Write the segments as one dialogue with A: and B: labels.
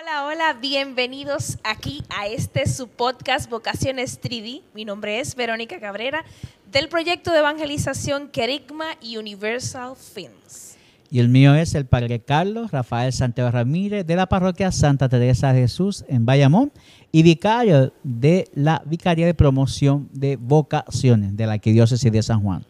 A: Hola, hola, bienvenidos aquí a este su podcast Vocaciones 3D. Mi nombre es Verónica Cabrera del proyecto de evangelización Kerigma Universal Films.
B: Y el mío es el Padre Carlos Rafael Santiago Ramírez de la parroquia Santa Teresa de Jesús en Bayamón y vicario de la Vicaría de Promoción de Vocaciones de la Arquidiócesis de San Juan.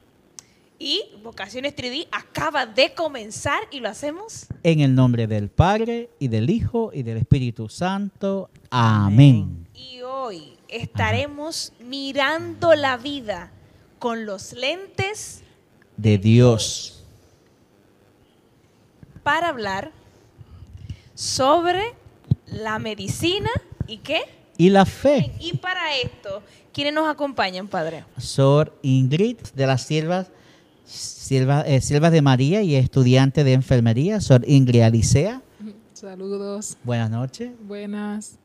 A: Y Vocaciones 3D acaba de comenzar y lo hacemos
B: En el nombre del Padre y del Hijo y del Espíritu Santo. Amén.
A: Y hoy estaremos mirando la vida con los lentes
B: De Dios.
A: para hablar sobre la medicina y qué.
B: Y la fe.
A: Y para esto, ¿quiénes nos acompañan, Padre?
B: Sor Ingrid de las Siervas, Eh, Siervas de María y estudiante de enfermería. Sor Ingrid Alicea.
C: Saludos,
B: Buenas noches.
C: buenas.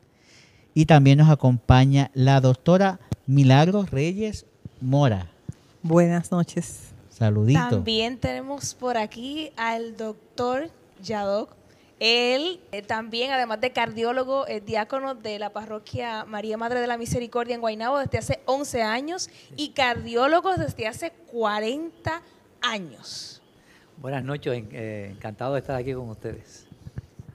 B: Y también nos acompaña la doctora Milagros Reyes Mora.
D: Buenas noches.
B: Saludito.
A: También tenemos por aquí al doctor Yadok. Él eh, también, además de cardiólogo, es diácono de la parroquia María Madre de la Misericordia en Guaynabo desde hace 11 años y cardiólogo desde hace 40 años.
E: Buenas noches, eh, encantado de estar aquí con ustedes.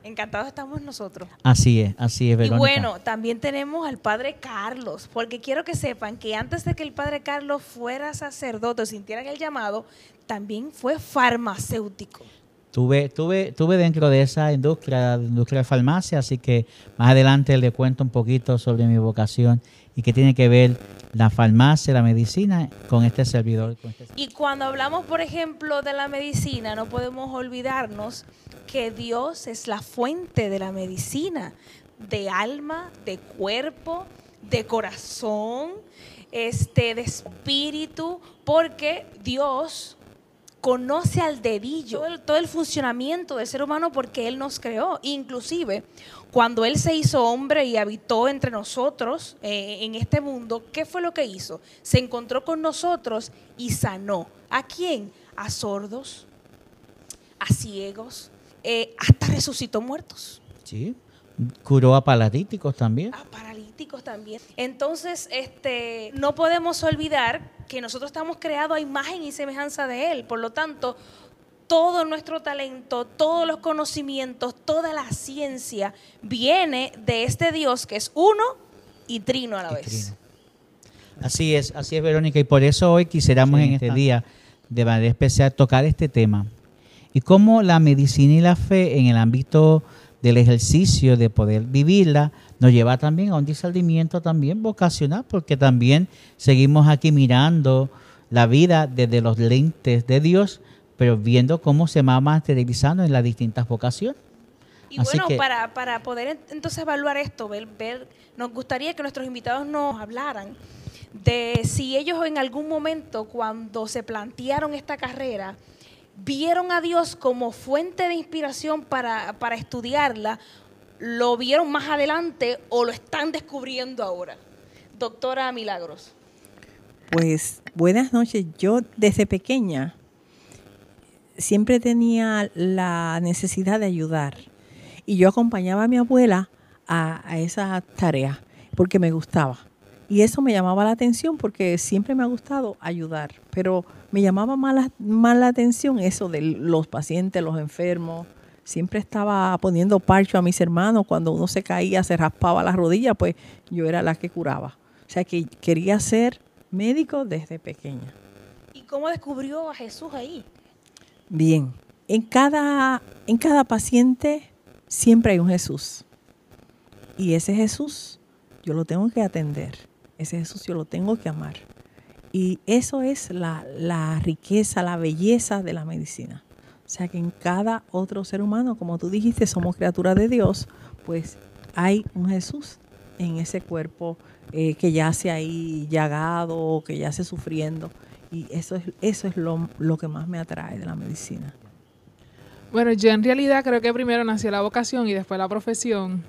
A: Encantados estamos nosotros.
B: Así es, así es,
A: Y
B: Verónica.
A: bueno, también tenemos al padre Carlos, porque quiero que sepan que antes de que el padre Carlos fuera sacerdote o sintieran el llamado, también fue farmacéutico.
B: Tuve, tuve, tuve dentro de esa industria, industria de farmacia, así que más adelante le cuento un poquito sobre mi vocación y qué tiene que ver la farmacia, la medicina con este servidor. con este-
A: Y cuando hablamos, por ejemplo, de la medicina, no podemos olvidarnos que Dios es la fuente de la medicina, de alma, de cuerpo, de corazón, este, de espíritu, porque Dios conoce al dedillo todo el, todo el funcionamiento del ser humano porque Él nos creó. Inclusive, cuando Él se hizo hombre y habitó entre nosotros eh, en este mundo, ¿qué fue lo que hizo? Se encontró con nosotros y sanó. ¿A quién? A sordos, a ciegos, eh, hasta resucitó muertos.
B: Sí. Curó a paralíticos también.
A: a paralíticos también. Entonces, este, no podemos olvidar que nosotros estamos creados a imagen y semejanza de Él. Por lo tanto, todo nuestro talento, todos los conocimientos, toda la ciencia viene de este Dios que es uno y trino a la
B: Y
A: vez.
B: trino. Así es, así es, Verónica. Y por eso hoy quisiéramos
E: Sí,
B: en este
E: está.
B: día, de manera especial, tocar este tema. Y cómo la medicina y la fe en el ámbito del ejercicio, de poder vivirla, nos lleva también a un discernimiento también vocacional, porque también seguimos aquí mirando la vida desde los lentes de Dios, pero viendo cómo se va materializando en las distintas vocaciones.
A: Y
B: Así
A: bueno,
B: que-
A: para, para poder ent- entonces evaluar esto, ver, ver, nos gustaría que nuestros invitados nos hablaran de si ellos en algún momento, cuando se plantearon esta carrera, vieron a Dios como fuente de inspiración para, para estudiarla, lo vieron más adelante o lo están descubriendo ahora. Doctora Milagros.
D: Pues buenas noches. Yo desde pequeña siempre tenía la necesidad de ayudar y yo acompañaba a mi abuela a, a esa tarea porque me gustaba. Y eso me llamaba la atención porque siempre me ha gustado ayudar, pero me llamaba más la, atención eso de los pacientes, los enfermos. Siempre estaba poniendo parcho a mis hermanos. Cuando uno se caía, se raspaba la rodilla, pues yo era la que curaba. O sea que quería ser médico desde pequeña.
A: ¿Y cómo descubrió a Jesús ahí?
D: Bien, en cada, en cada paciente siempre hay un Jesús. Y ese Jesús yo lo tengo que atender. Ese Jesús yo lo tengo que amar. Y eso es la, la riqueza, la belleza de la medicina. O sea que en cada otro ser humano, como tú dijiste, somos criaturas de Dios, pues hay un Jesús en ese cuerpo eh, que yace ahí llagado, que yace sufriendo. Y eso es, eso es lo, lo que más me atrae de la medicina.
C: Bueno, yo en realidad creo que primero nació la vocación y después la profesión.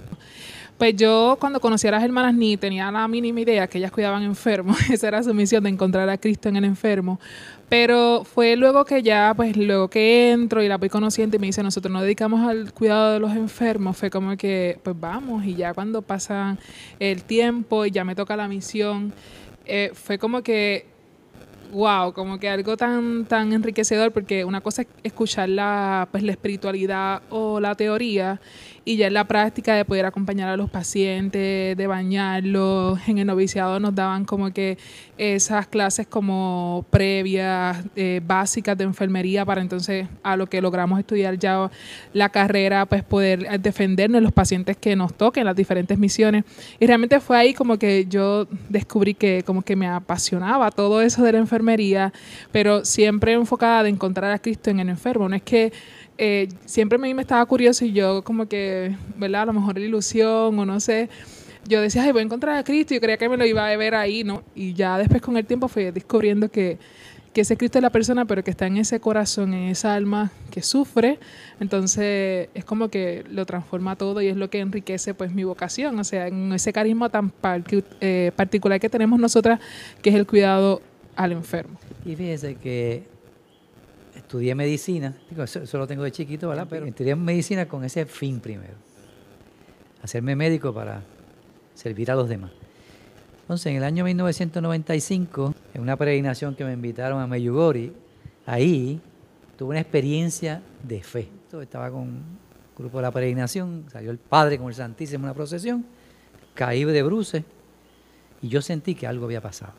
C: Pues yo cuando conocí a las hermanas ni tenía la mínima idea que ellas cuidaban enfermos. Esa era su misión de encontrar a Cristo en el enfermo. Pero fue luego que ya, pues luego que entro y la voy conociendo y me dice, nosotros nos dedicamos al cuidado de los enfermos, fue como que, pues vamos, y ya cuando pasa el tiempo y ya me toca la misión, eh, fue como que wow, como que algo tan, tan enriquecedor, porque una cosa es escuchar la, pues, la espiritualidad o la teoría, y ya en la práctica de poder acompañar a los pacientes, de bañarlos. En el noviciado nos daban como que esas clases como previas, eh, básicas de enfermería, para entonces a lo que logramos estudiar ya la carrera, pues poder defendernos los pacientes que nos toquen, las diferentes misiones. Y realmente fue ahí como que yo descubrí que como que me apasionaba todo eso de la enfermería, pero siempre enfocada de encontrar a Cristo en el enfermo. No es que eh, siempre a mí me estaba curioso y yo como que, ¿verdad? A lo mejor la ilusión o no sé. Yo decía, ay, voy a encontrar a Cristo. Yo creía que me lo iba a ver ahí, ¿no? Y ya después con el tiempo fui descubriendo que, que ese Cristo es la persona, pero que está en ese corazón, en esa alma que sufre. Entonces es como que lo transforma todo y es lo que enriquece pues mi vocación. O sea, en ese carisma tan eh, particular que tenemos nosotras, que es el cuidado al enfermo.
E: Y fíjese que estudié medicina, digo, eso, lo tengo de chiquito, ¿verdad? Pero estudié medicina con ese fin primero, hacerme médico para servir a los demás. Entonces, en el año 1995, en una peregrinación que me invitaron a Meyugori, ahí tuve una experiencia de fe. Estaba con un grupo de la peregrinación, salió el Padre con el Santísimo en una procesión, caí de bruces y yo sentí que algo había pasado.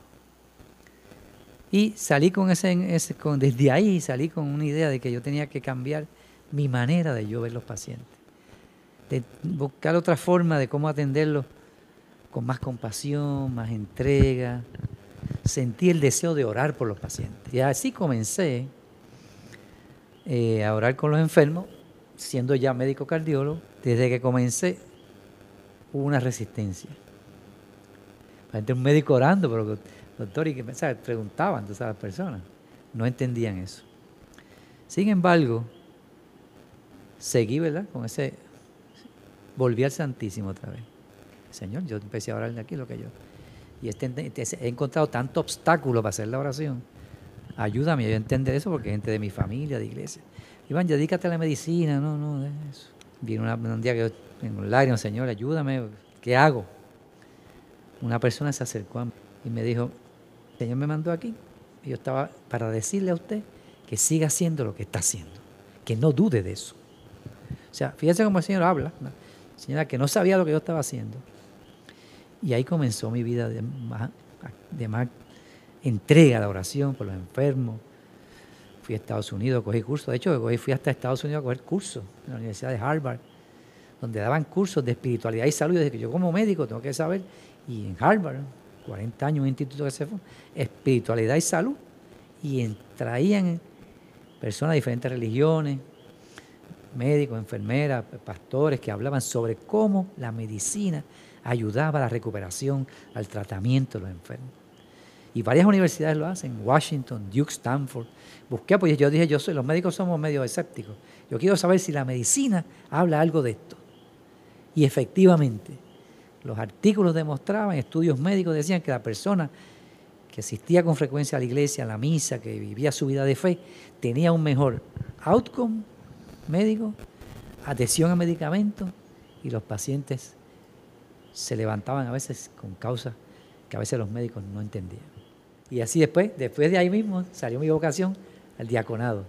E: Y salí con ese, ese desde ahí salí con una idea de que yo tenía que cambiar mi manera de yo ver los pacientes, de buscar otra forma de cómo atenderlos con más compasión, más entrega. Sentí el deseo de orar por los pacientes. Y así comencé eh, a orar con los enfermos, siendo ya médico cardiólogo. Desde que comencé hubo una resistencia. un médico orando, pero doctor, y que preguntaban entonces a las personas, no entendían eso. Sin embargo, seguí, ¿verdad? Con ese, volví al Santísimo otra vez. Señor, yo empecé a orar de aquí lo que yo. Y este, este, he encontrado tanto obstáculo para hacer la oración. Ayúdame a entender eso porque gente de mi familia, de iglesia. Iván, dedícate a la medicina, no, no, de eso. Vino un día que yo en un lágrima, Señor, ayúdame, ¿qué hago? Una persona se acercó a mí y me dijo, Señor me mandó aquí y yo estaba para decirle a usted que siga haciendo lo que está haciendo, que no dude de eso. O sea, fíjese cómo el Señor habla, señora que no sabía lo que yo estaba haciendo. Y ahí comenzó mi vida de más, de más entrega a la oración por los enfermos. Fui a Estados Unidos, cogí cursos. De hecho, fui hasta Estados Unidos a coger cursos en la Universidad de Harvard, donde daban cursos de espiritualidad y salud. Desde que yo como médico tengo que saber. Y en Harvard, 40 años, un instituto que se fue, espiritualidad y salud, y traían personas de diferentes religiones, médicos, enfermeras, pastores, que hablaban sobre cómo la medicina ayudaba a la recuperación, al tratamiento de los enfermos. Y varias universidades lo hacen, Washington, Duke, Stanford. Busqué, pues yo dije, yo soy, los médicos somos medio escépticos. Yo quiero saber si la medicina habla algo de esto. Y efectivamente, los artículos demostraban, estudios médicos decían que la persona que asistía con frecuencia a la iglesia, a la misa, que vivía su vida de fe, tenía un mejor outcome médico, adhesión a medicamentos y los pacientes se levantaban a veces con causas que a veces los médicos no entendían. Y así después, después de ahí mismo, salió mi vocación al diaconado.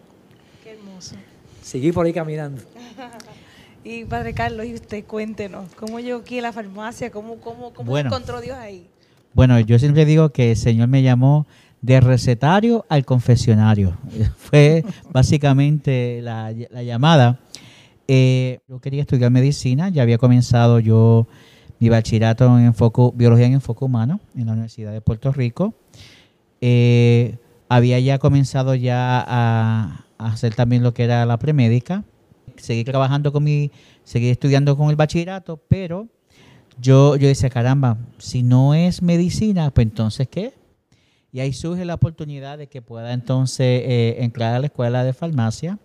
A: Qué hermoso.
E: Seguí por ahí caminando.
A: Y Padre Carlos, y usted cuéntenos, ¿cómo llegó aquí a la farmacia? ¿Cómo, cómo, cómo encontró Dios ahí?
B: Bueno, yo siempre digo que el Señor me llamó de recetario al confesionario. Fue básicamente la, llamada. Eh, yo quería estudiar medicina, ya había comenzado yo mi bachillerato en enfoque, biología en enfoque humano en la Universidad de Puerto Rico. Eh, había ya comenzado ya a, a, hacer también lo que era la premédica seguí trabajando con mi, seguí estudiando con el bachillerato, pero yo, yo decía, caramba, si no es medicina, pues entonces ¿qué? Y ahí surge la oportunidad de que pueda entonces eh, entrar a la escuela de farmacia.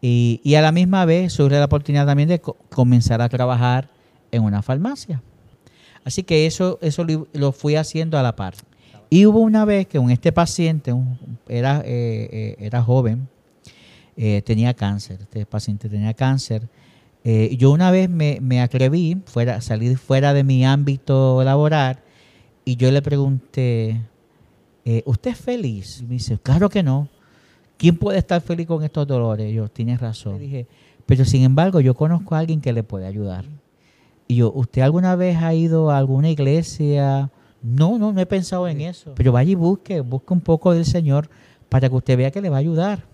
B: Y, y, a la misma vez surge la oportunidad también de comenzar a trabajar en una farmacia. Así que eso, eso lo, lo fui haciendo a la par. Y hubo una vez que un, este paciente un- era, eh, eh, era joven, eh, tenía cáncer, este paciente tenía cáncer. Eh, yo una vez me, me atreví, fuera, salí fuera de mi ámbito laboral, y yo le pregunté, eh, ¿usted es feliz? Y me dice, claro que no. ¿Quién puede estar feliz con estos dolores? Y yo, tienes razón. Le dije, pero sin embargo, yo conozco a alguien que le puede ayudar. Y yo, ¿usted alguna vez ha ido a alguna iglesia? No, no, no he pensado en eso. Pero vaya y busque, busque un poco del Señor para que usted vea que le va a ayudar.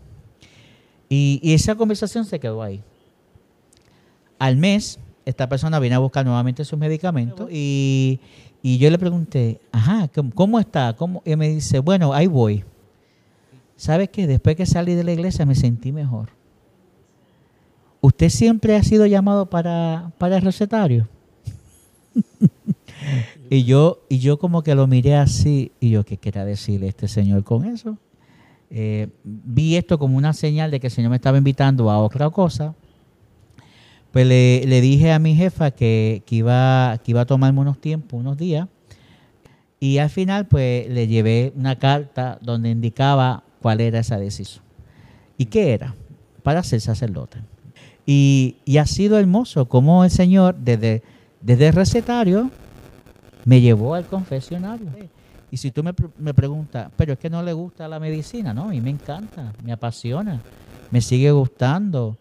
B: Y, y esa conversación se quedó ahí. Al mes, esta persona viene a buscar nuevamente sus medicamentos y, y yo le pregunté, ajá, ¿cómo, cómo está? ¿Cómo? Y me dice, bueno, ahí voy. ¿Sabes qué? Después que salí de la iglesia me sentí mejor. ¿Usted siempre ha sido llamado para, para el recetario? y yo y yo como que lo miré así y yo, ¿qué quiere decirle este señor con eso? Eh, vi esto como una señal de que el señor me estaba invitando a otra cosa. Pues le, dije a mi jefa que, iba, que iba a tomarme unos tiempos, unos días. Y al final, pues le llevé una carta donde indicaba cuál era esa decisión. ¿Y qué era? Para ser sacerdote. Y, y ha sido hermoso como el Señor, desde, desde recetario, me llevó al confesionario. Y si tú me, me preguntas, pero es que no le gusta la medicina, no, a mí me encanta, me apasiona, me sigue gustando,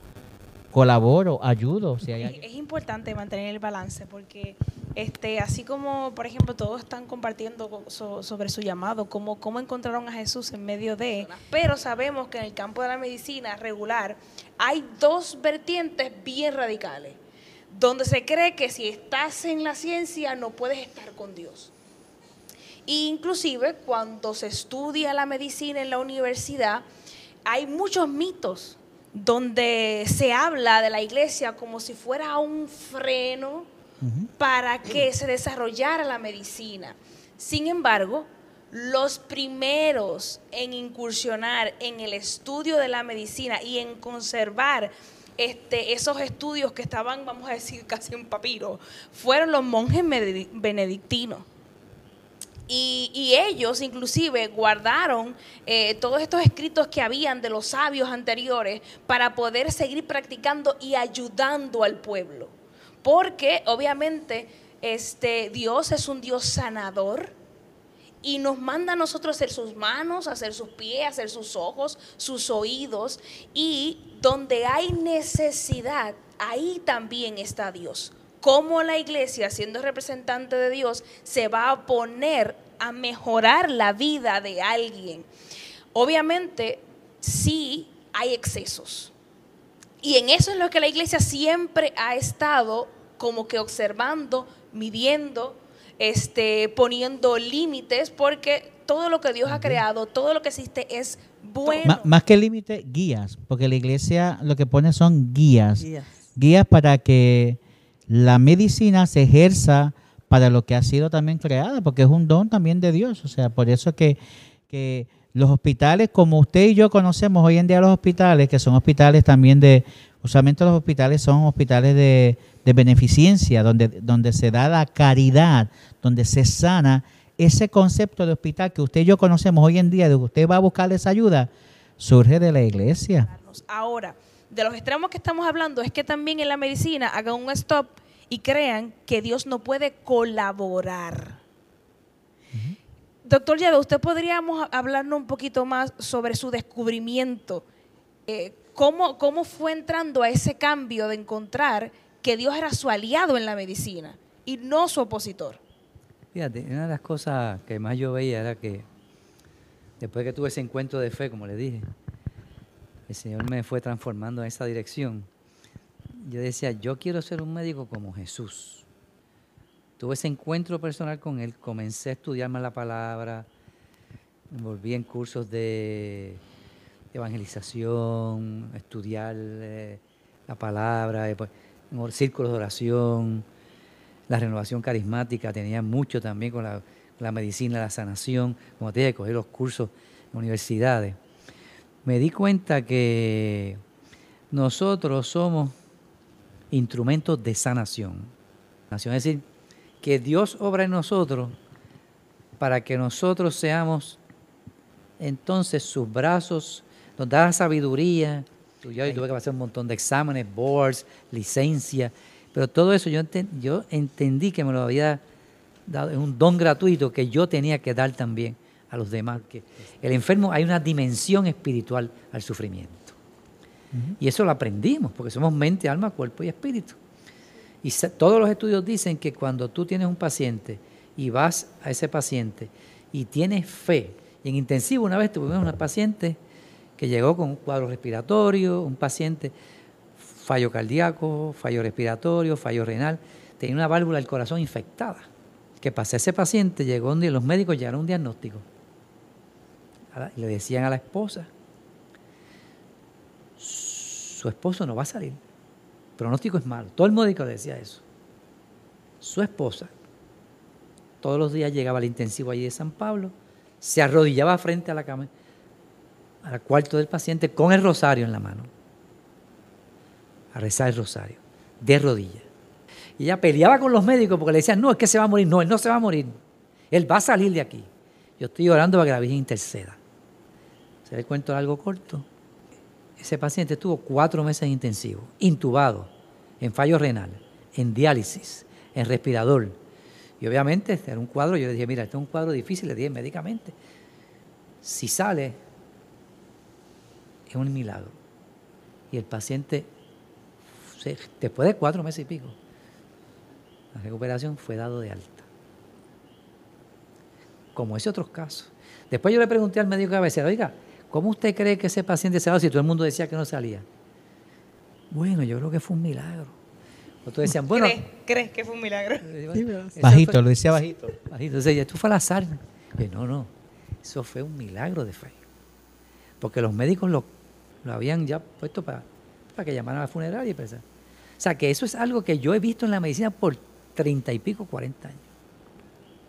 B: colaboro, ayudo. Si hay
A: Es, importante mantener el balance porque este, así como, por ejemplo, todos están compartiendo co- so- sobre su llamado, cómo, cómo encontraron a Jesús en medio de, pero sabemos que en el campo de la medicina regular hay dos vertientes bien radicales, donde se cree que si estás en la ciencia no puedes estar con Dios. Inclusive cuando se estudia la medicina en la universidad, hay muchos mitos donde se habla de la iglesia como si fuera un freno para que se desarrollara la medicina. Sin embargo, los primeros en incursionar en el estudio de la medicina y en conservar este, esos estudios que estaban, vamos a decir, casi en papiro, fueron los monjes benedictinos. Y, ellos inclusive guardaron eh, todos estos escritos que habían de los sabios anteriores para poder seguir practicando y ayudando al pueblo. Porque obviamente este, Dios es un Dios sanador y nos manda a nosotros hacer sus manos, hacer sus pies, hacer sus ojos, sus oídos. Y donde hay necesidad, ahí también está Dios. Cómo la iglesia, siendo representante de Dios, se va a poner a mejorar la vida de alguien. Obviamente, sí hay excesos. Y en eso es lo que la iglesia siempre ha estado como que observando, midiendo, este, poniendo límites, porque todo lo que Dios ha creado, todo lo que existe es bueno.
B: Más que límite, guías, porque la iglesia lo que pone son guías.
D: Guías.
B: Guías para que la medicina se ejerza para lo que ha sido también creada, porque es un don también de Dios. O sea, por eso que, que los hospitales, como usted y yo conocemos hoy en día los hospitales, que son hospitales también de, usualmente los hospitales son hospitales de, de beneficencia, donde, donde se da la caridad, donde se sana ese concepto de hospital que usted y yo conocemos hoy en día, de que usted va a buscar esa ayuda, surge de la iglesia.
A: Ahora, de los extremos que estamos hablando es que también en la medicina hagan un stop y crean que Dios no puede colaborar. Doctor Yado, ¿usted podríamos hablarnos un poquito más sobre su descubrimiento? Eh, ¿cómo, ¿Cómo fue entrando a ese cambio de encontrar que Dios era su aliado en la medicina y no su opositor?
E: Fíjate, una de las cosas que más yo veía era que después que tuve ese encuentro de fe, como le dije, el Señor me fue transformando en esa dirección. Yo decía, yo quiero ser un médico como Jesús. Tuve ese encuentro personal con Él, comencé a estudiar más la palabra, me envolví en cursos de evangelización, estudiar eh, la palabra, después, en círculos de oración, la renovación carismática, tenía mucho también con la, medicina, la sanación, como te dije, cogí los cursos en universidades. Me di cuenta que nosotros somos instrumentos de sanación. Es decir, que Dios obra en nosotros para que nosotros seamos entonces sus brazos, nos da sabiduría. Yo tuve que pasar un montón de exámenes, boards, licencia, pero todo eso yo, yo entendí que me lo había dado, es un don gratuito que yo tenía que dar también a los demás. Que el enfermo hay una dimensión espiritual al sufrimiento. Y eso lo aprendimos, porque somos mente, alma, cuerpo y espíritu. Y todos los estudios dicen que cuando tú tienes un paciente y vas a ese paciente y tienes fe, y en intensivo una vez tuvimos una paciente que llegó con un cuadro respiratorio, un paciente fallo cardíaco, fallo respiratorio, fallo renal, tenía una válvula del corazón infectada. Que pasa? Ese paciente llegó un día, los médicos llegaron un diagnóstico. Y le decían a la esposa, su esposo no va a salir. El pronóstico es malo. Todo el médico decía eso. Su esposa todos los días llegaba al intensivo allí de San Pablo, se arrodillaba frente a la cama, al cuarto del paciente, con el rosario en la mano, a rezar el rosario, de rodillas. Y ella peleaba con los médicos porque le decían, no, es que se va a morir. No, él no se va a morir. Él va a salir de aquí. Yo estoy orando para que la Virgen interceda. ¿Se le cuento algo corto? Ese paciente estuvo cuatro meses en intensivo, intubado, en fallo renal, en diálisis, en respirador. Y obviamente este era un cuadro, yo le dije, mira, este es un cuadro difícil, le dije médicamente. Si sale, es un milagro. Y el paciente, después de cuatro meses y pico, la recuperación fue dado de alta. Como ese otros casos. Después yo le pregunté al médico cabecera, oiga, ¿Cómo usted cree que ese paciente se va si todo el mundo decía que no salía? Bueno, yo creo que fue un milagro. Otros decían, bueno.
A: ¿Crees, que fue un milagro?
B: bajito, lo decía bajito.
E: Bajito. Entonces, esto fue al azar. no, no. Eso fue un milagro de fe. Porque los médicos lo, lo habían ya puesto para, para que llamaran a la funeraria. O sea, que eso es algo que yo he visto en la medicina por treinta y pico, cuarenta años.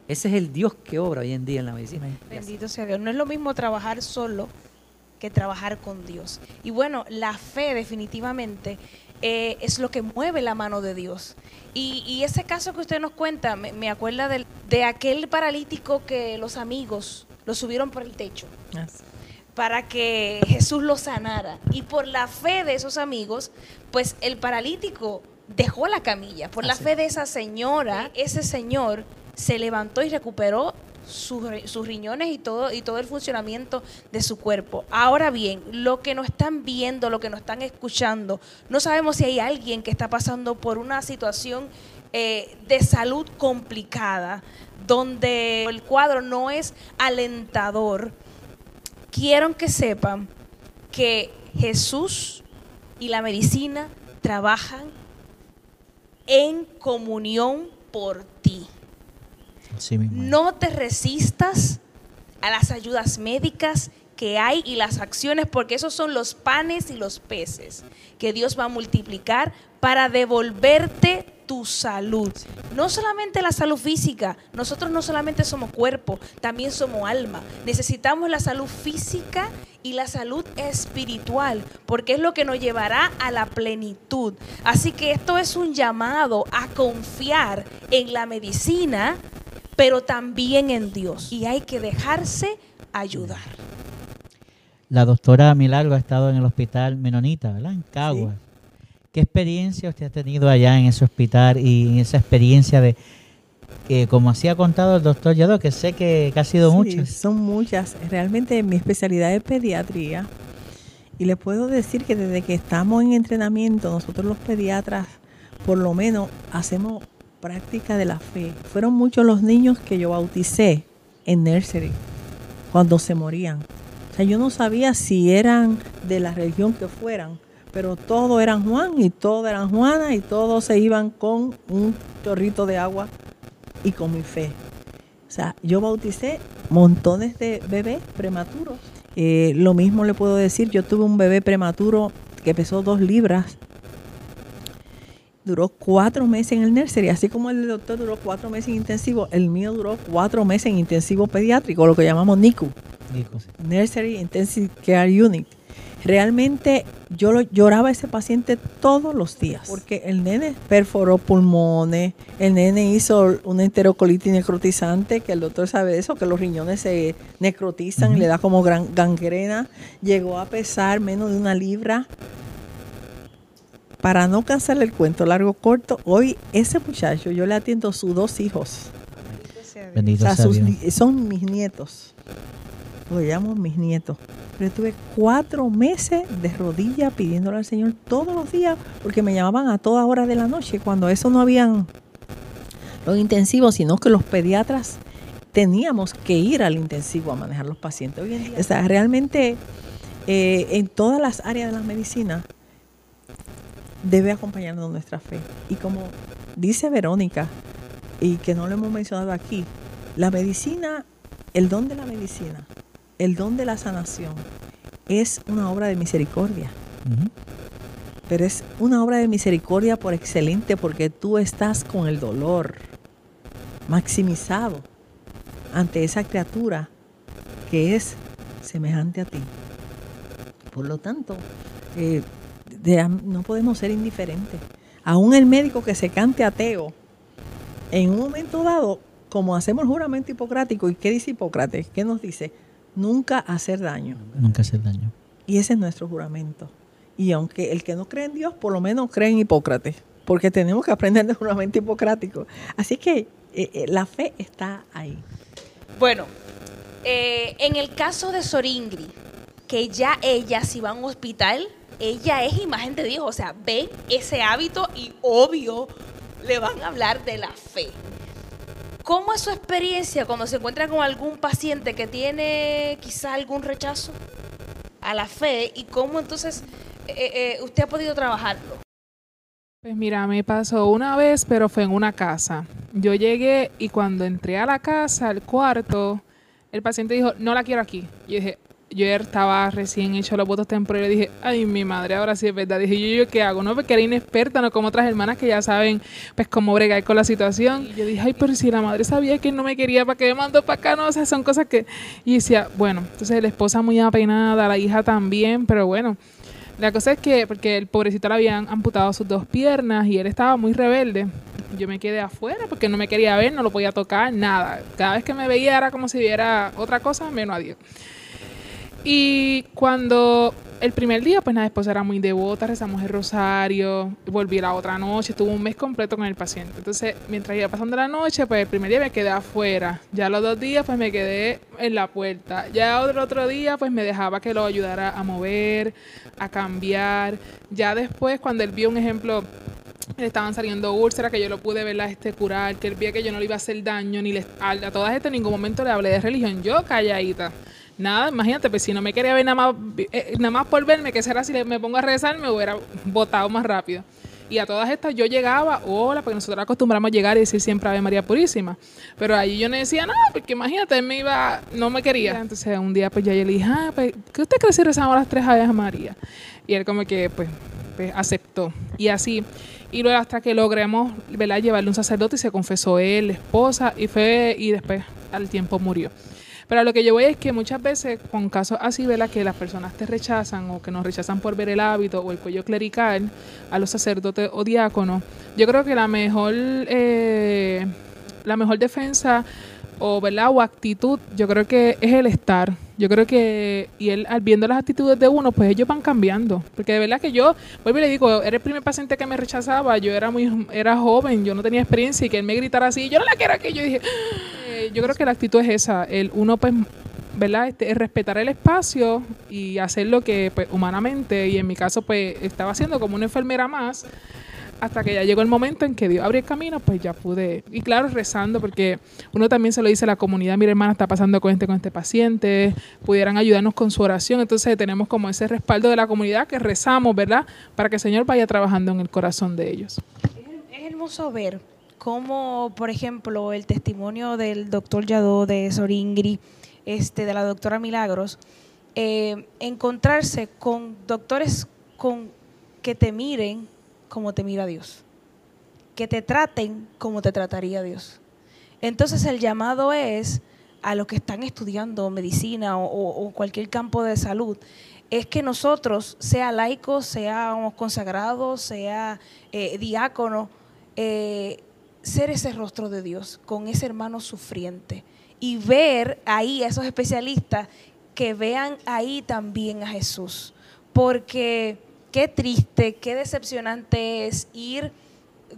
E: Ese es el Dios que obra hoy en día en la medicina.
A: Bendito sea Dios. No es lo mismo trabajar solo que trabajar con Dios. Y bueno, la fe definitivamente eh, es lo que mueve la mano de Dios. Y, ese caso que usted nos cuenta, me, acuerda de, aquel paralítico que los amigos lo subieron por el techo. para que Jesús lo sanara. Y por la fe de esos amigos, pues el paralítico dejó la camilla. Por la fe de esa señora, ese señor se levantó y recuperó sus, riñones y todo, y todo el funcionamiento de su cuerpo. Ahora bien, lo que nos están viendo, lo que nos están escuchando, no sabemos si hay alguien que está pasando por una situación eh, de salud complicada, donde el cuadro no es alentador. Quiero que sepan que Jesús y la medicina trabajan en comunión por ti no te resistas a las ayudas médicas que hay y las acciones, porque esos son los panes y los peces que Dios va a multiplicar para devolverte tu salud. No solamente la salud física, nosotros no solamente somos cuerpo, también somos alma. Necesitamos la salud física y la salud espiritual, porque es lo que nos llevará a la plenitud. Así que esto es un llamado a confiar en la medicina pero también en Dios. Y hay que dejarse ayudar.
B: La doctora Milagro ha estado en el hospital Menonita, ¿verdad? En Cagua. ¿Qué experiencia usted ha tenido allá en ese hospital y en esa experiencia de, que como así ha contado el doctor Yado, que sé que, ha sido muchas?
D: Son muchas. Realmente mi especialidad es pediatría. Y le puedo decir que desde que estamos en entrenamiento, nosotros los pediatras, por lo menos, hacemos práctica de la fe. Fueron muchos los niños que yo bauticé en nursery cuando se morían. O sea, yo no sabía si eran de la religión que fueran, pero todos eran Juan y todos eran Juana y todos se iban con un chorrito de agua y con mi fe. O sea, yo bauticé montones de bebés prematuros. Eh, lo mismo le puedo decir, yo tuve un bebé prematuro que pesó dos libras duró cuatro meses en el nursery, así como el doctor duró cuatro meses en intensivo, el mío duró cuatro meses en intensivo pediátrico, lo que llamamos NICU. Nursery Intensive Care Unit. Realmente yo lo, lloraba a ese paciente todos los días, porque el nene perforó pulmones, el nene hizo una enterocolitis necrotizante, que el doctor sabe de eso, que los riñones se necrotizan y le da como gran gangrena, llegó a pesar menos de una libra. Para no cansarle el cuento largo corto, hoy ese muchacho yo le atiendo a sus dos hijos.
B: Bendito
D: O sea,
B: sea
D: sus son mis nietos. Lo llamo mis nietos. Pero estuve cuatro meses de rodillas pidiéndole al Señor todos los días porque me llamaban a toda hora de la noche cuando eso no habían los intensivos, sino que los pediatras teníamos que ir al intensivo a manejar los pacientes. Hoy o sea, realmente eh, en todas las áreas de la medicina debe acompañarnos nuestra fe. Y como dice Verónica, y que no lo hemos mencionado aquí, la medicina, el don de la medicina, el don de la sanación, es una obra de misericordia. Pero es una obra de misericordia por excelente porque tú estás con el dolor maximizado ante esa criatura que es semejante a ti. Por lo tanto, eh, de- no podemos ser indiferentes. Aún el médico que se cante ateo, en un momento dado, como hacemos el juramento hipocrático, ¿y qué dice Hipócrates? ¿Qué nos dice? Nunca hacer daño.
B: Nunca hacer daño.
D: Y ese es nuestro juramento. Y aunque el que no cree en Dios, por lo menos cree en Hipócrates, porque tenemos que aprender del juramento hipocrático. Así que eh, eh, la fe está ahí.
A: Bueno, eh, en el caso de Soringri, que ya ella si va a un hospital, ella es imagen de Dios, o sea, ven ese hábito y obvio le van a hablar de la fe. ¿Cómo es su experiencia cuando se encuentra con algún paciente que tiene quizá algún rechazo a la fe y cómo entonces eh, eh, usted ha podido trabajarlo?
C: Pues mira, me pasó una vez, pero fue en una casa. Yo llegué y cuando entré a la casa, al cuarto, el paciente dijo, no la quiero aquí. Yo dije, yo estaba recién hecho los votos temporales, dije, ay, mi madre, ahora sí es verdad. Dije, yo, yo qué hago, ¿no? Porque era inexperta, no como otras hermanas que ya saben, pues, cómo bregar con la situación. Y yo dije, ay, pero si la madre sabía que no me quería, ¿para qué me mandó para acá? No, o sea, son cosas que... Y decía, bueno, entonces la esposa muy apenada, la hija también, pero bueno. La cosa es que, porque el pobrecito le habían amputado sus dos piernas y él estaba muy rebelde. Yo me quedé afuera porque no me quería ver, no lo podía tocar, nada. Cada vez que me veía era como si viera otra cosa menos a Dios. Y cuando el primer día, pues la esposa era muy devota, rezamos el rosario, volví la otra noche, estuve un mes completo con el paciente. Entonces, mientras iba pasando la noche, pues el primer día me quedé afuera. Ya los dos días, pues me quedé en la puerta. Ya otro, otro día, pues me dejaba que lo ayudara a mover, a cambiar. Ya después, cuando él vio un ejemplo le estaban saliendo úlceras, que yo lo pude verla este curar, que él veía que yo no le iba a hacer daño, ni le, a, a todas estas en ningún momento le hablé de religión, yo calladita. Nada, imagínate, pues si no me quería ver nada más, eh, nada más por verme, que será si me pongo a rezar, me hubiera botado más rápido. Y a todas estas yo llegaba, hola, porque nosotros acostumbramos llegar y decir siempre Ave María Purísima. Pero allí yo no decía nada, porque imagínate, él me iba, no me quería. Entonces un día pues ya yo le dije, ah, pues, ¿qué usted cree si rezamos las tres Aves María? Y él como que, pues, pues, aceptó. Y así. Y luego hasta que logremos ¿verdad? llevarle un sacerdote y se confesó él, esposa, y fue, y después al tiempo murió. Pero lo que yo voy es que muchas veces con casos así, ¿verdad? Que las personas te rechazan o que nos rechazan por ver el hábito o el cuello clerical a los sacerdotes o diáconos, yo creo que la mejor, eh, la mejor defensa o, ¿verdad? o actitud, yo creo que es el estar. Yo creo que, y él, al viendo las actitudes de uno, pues ellos van cambiando. Porque de verdad que yo, vuelvo y le digo, era el primer paciente que me rechazaba, yo era muy, era joven, yo no tenía experiencia y que él me gritara así, yo no la quiero aquí, yo dije, eh, yo creo que la actitud es esa, el uno pues, ¿verdad? Este, es respetar el espacio y hacer lo que pues humanamente, y en mi caso pues estaba haciendo como una enfermera más, hasta que ya llegó el momento en que Dios abrió el camino, pues ya pude. Y claro, rezando, porque uno también se lo dice a la comunidad, mira hermana, está pasando con este, con este paciente, pudieran ayudarnos con su oración. Entonces tenemos como ese respaldo de la comunidad que rezamos, ¿verdad? Para que el Señor vaya trabajando en el corazón de ellos.
A: Es hermoso ver cómo, por ejemplo, el testimonio del doctor Yadó, de Soringri, este, de la doctora Milagros, eh, encontrarse con doctores con, que te miren como te mira Dios, que te traten como te trataría Dios. Entonces el llamado es a los que están estudiando medicina o cualquier campo de salud, es que nosotros, sea laicos, seamos consagrados, sea eh, diácono, eh, ser ese rostro de Dios con ese hermano sufriente y ver ahí a esos especialistas que vean ahí también a Jesús. Porque qué triste, qué decepcionante es ir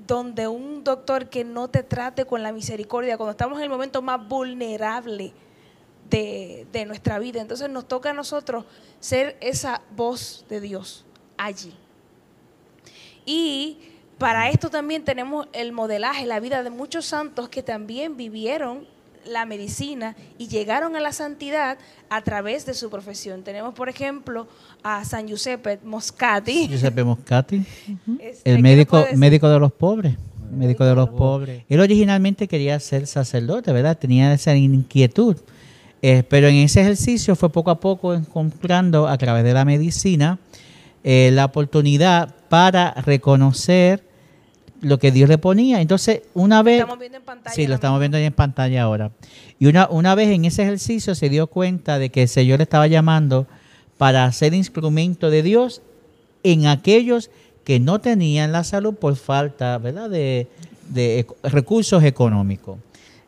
A: donde un doctor que no te trate con la misericordia, cuando estamos en el momento más vulnerable de, de nuestra vida. Entonces nos toca a nosotros ser esa voz de Dios allí. Y para esto también tenemos el modelaje, la vida de muchos santos que también vivieron la medicina y llegaron a la santidad a través de su profesión. Tenemos, por ejemplo, a San Giuseppe Moscati.
B: Giuseppe Moscati,
A: Este,
B: el
A: ¿qué
B: médico, médico de los pobres. Médico de los pobres. Él originalmente quería ser sacerdote, ¿verdad? Tenía esa inquietud. Eh, pero en ese ejercicio fue poco a poco encontrando a través de la medicina eh, la oportunidad para reconocer lo que Dios le ponía. Entonces, una vez...
A: Estamos viendo en pantalla.
B: Sí, lo
A: la
B: estamos viendo ahí en pantalla ahora. Y una, una vez en ese ejercicio se dio cuenta de que el Señor le estaba llamando para ser instrumento de Dios en aquellos que no tenían la salud por falta ¿verdad? De, de recursos económicos.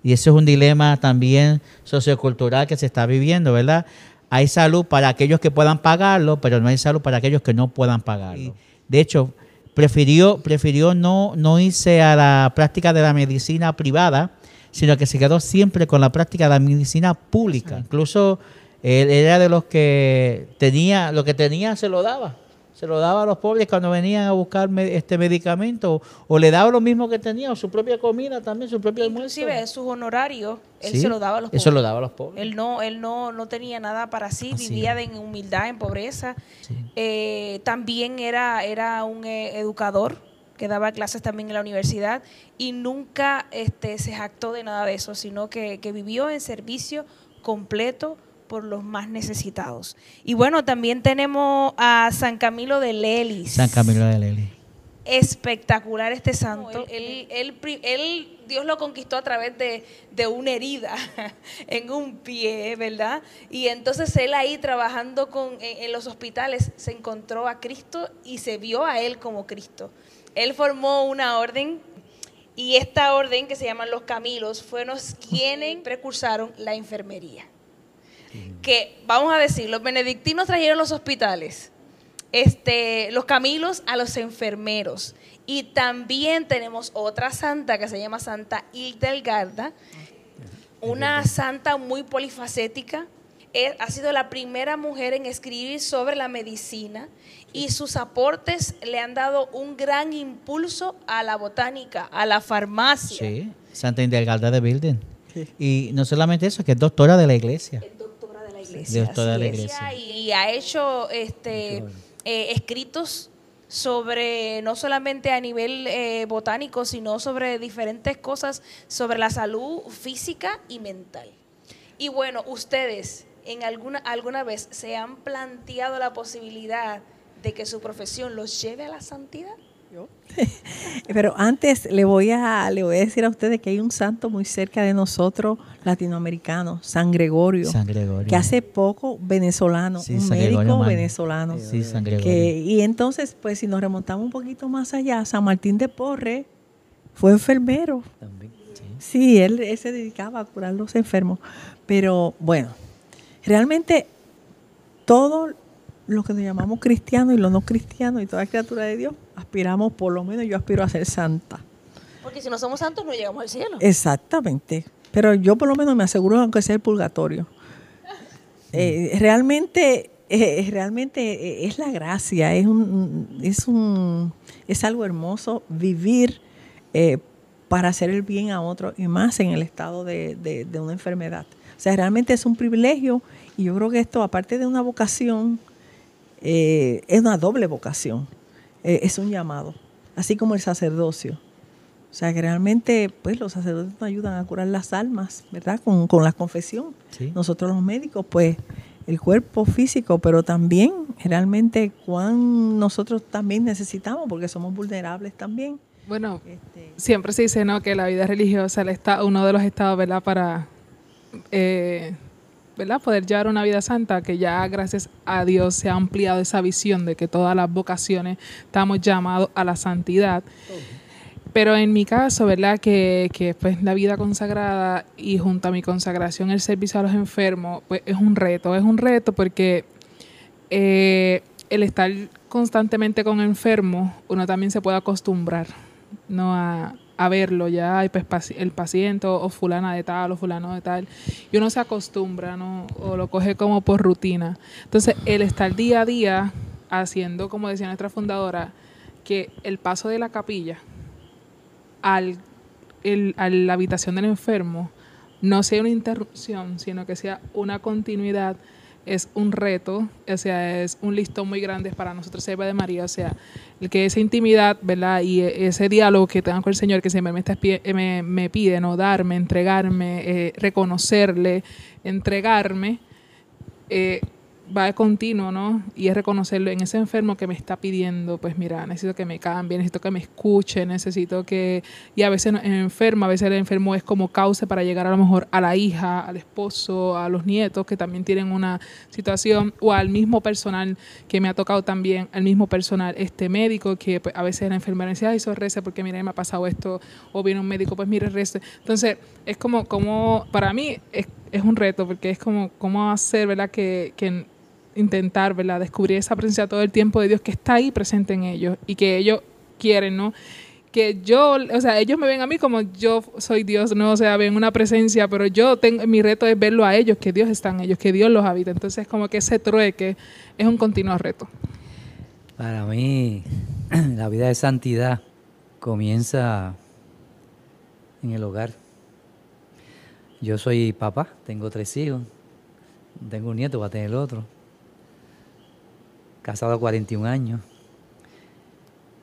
B: Y ese es un dilema también sociocultural que se está viviendo, ¿verdad? Hay salud para aquellos que puedan pagarlo, pero no hay salud para aquellos que no puedan pagarlo. De hecho, prefirió, prefirió no, no irse a la práctica de la medicina privada, sino que se quedó siempre con la práctica de la medicina pública. Incluso él era de los que tenía, lo que tenía se lo daba. Se lo daba a los pobres cuando venían a buscar este medicamento, o, le daba lo mismo que tenía, o su propia comida también, su propio almuerzo.
A: Inclusive sus honorarios, él
B: Sí,
A: se lo daba a los
B: Eso
A: pobres.
B: lo daba a los pobres.
A: Él no, él no, no tenía nada para sí,
B: Así
A: vivía
B: es.
A: de- en humildad, en pobreza.
B: Sí.
A: Eh, también era, era un eh, educador que daba clases también en la universidad y nunca este, se jactó de nada de eso, sino que, que vivió en servicio completo por los más necesitados. Y bueno, también tenemos a San Camilo de Lelis.
B: San Camilo de Lely.
A: espectacular este santo. Él, él, pri- él- Dios lo conquistó a través de, de una herida en un pie, ¿verdad? Y entonces él ahí trabajando con, en, en los hospitales se encontró a Cristo y se vio a él como Cristo. Él formó una orden y esta orden que se llaman los Camilos fueron quienes precursaron la enfermería. Que, vamos a decir, los benedictinos trajeron los hospitales este, los camilos a los enfermeros. Y también tenemos otra santa que se llama Santa Hildegarda, una santa muy polifacética. Eh, Ha sido la primera mujer en escribir sobre la medicina y sus aportes le han dado un gran impulso a la botánica, a la farmacia.
B: Sí, Santa Indelgarda de Bilden. Y no solamente eso, que es doctora de la iglesia.
A: Es doctora de la iglesia.
B: De la iglesia.
A: Y, y ha hecho este, eh, escritos sobre, no solamente a nivel eh, botánico, sino sobre diferentes cosas, sobre la salud física y mental. Y bueno, ustedes en alguna, alguna vez se han planteado la posibilidad de que su profesión los lleve a la santidad.
D: Pero antes le voy a le voy a decir a ustedes que hay un santo muy cerca de nosotros, latinoamericano, San Gregorio,
B: San Gregorio.
D: que hace poco venezolano,
B: Sí,
D: un
B: San
D: médico venezolano.
B: Sí, San Gregorio.
D: Que, y entonces, pues si nos remontamos un poquito más allá, San Martín de Porres fue enfermero.
E: También.
D: Sí, él, él se dedicaba a curar los enfermos. Pero bueno, realmente todo lo que nos llamamos cristianos y lo no cristianos y toda criatura de Dios, aspiramos, por lo menos yo aspiro a ser santa.
A: Porque si no somos santos no llegamos al cielo.
D: Exactamente. Pero yo por lo menos me aseguro aunque sea el purgatorio. Eh, realmente, eh, realmente eh, es la gracia, es un, es un, es algo hermoso vivir eh, para hacer el bien a otro y más en el estado de, de- de una enfermedad. O sea, realmente es un privilegio y yo creo que esto, aparte de una vocación, eh, es una doble vocación, eh, es un llamado, así como el sacerdocio. O sea, que realmente, pues los sacerdotes nos ayudan a curar las almas, ¿verdad? Con, con la confesión.
B: Sí.
D: Nosotros los médicos, pues el cuerpo físico, pero también realmente cuán nosotros también necesitamos, porque somos vulnerables también.
C: Bueno,
D: Este,
C: siempre se dice ¿no? que la vida religiosa es el esta- uno de los estados ¿verdad? para eh, ¿verdad? Poder llevar una vida santa, que ya gracias a Dios se ha ampliado esa visión de que todas las vocaciones estamos llamados a la santidad. Pero en mi caso, ¿verdad? Que, que pues la vida consagrada y junto a mi consagración el servicio a los enfermos, pues es un reto, es un reto porque eh, el estar constantemente con enfermos, uno también se puede acostumbrar, ¿no? A, a verlo ya, pues, el paciente o, o fulana de tal o fulano de tal, y uno se acostumbra, ¿no? O lo coge como por rutina. Entonces, el estar día a día haciendo, como decía nuestra fundadora, que el paso de la capilla al, el- a la habitación del enfermo no sea una interrupción, sino que sea una continuidad, es un reto, o sea, es un listón muy grande para nosotros, Seba de María, o sea, el que esa intimidad, ¿verdad? Y e- ese diálogo que tengo con el Señor, que siempre me, está eh, me, me pide, ¿no? Darme, entregarme, eh, reconocerle, entregarme, eh, va de continuo, ¿no? Y es reconocerlo en ese enfermo que me está pidiendo, pues mira, necesito que me cambie, necesito que me escuche, necesito que... Y a veces el enfermo, a veces el enfermo es como causa para llegar a lo mejor a la hija, al esposo, a los nietos que también tienen una situación, o al mismo personal que me ha tocado también, al mismo personal este médico que pues, a veces la enfermera dice, ay, eso reza porque mira, me ha pasado esto, o viene un médico, pues mire, reza. Entonces, es como, como para mí es, es un reto, porque es como, cómo hacer, ¿verdad? Que intentar, ¿verdad? Descubrir esa presencia todo el tiempo de Dios que está ahí presente en ellos y que ellos quieren, ¿no? Que yo, o sea, ellos me ven a mí como yo soy Dios, ¿no? O sea, ven una presencia, pero yo tengo, mi reto es verlo a ellos, que Dios está en ellos, que Dios los habita. Entonces, como que ese trueque es un continuo reto.
E: Para mí, la vida de santidad comienza en el hogar. Yo soy papá, tengo tres hijos, tengo un nieto, va a tener otro. Casado a 41 años.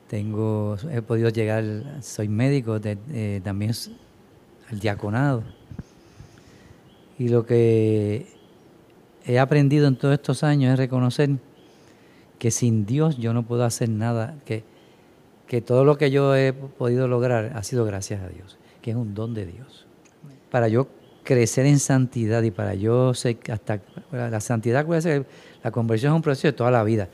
E: Tengo, he podido llegar, soy médico, eh, también al diaconado. Y lo que he aprendido en todos estos años es reconocer que sin Dios yo no puedo hacer nada, que, que todo lo que yo he podido lograr ha sido gracias a Dios, que es un don de Dios. Para yo crecer en santidad y para yo ser hasta la santidad puede ser la conversión es un proceso de toda la vida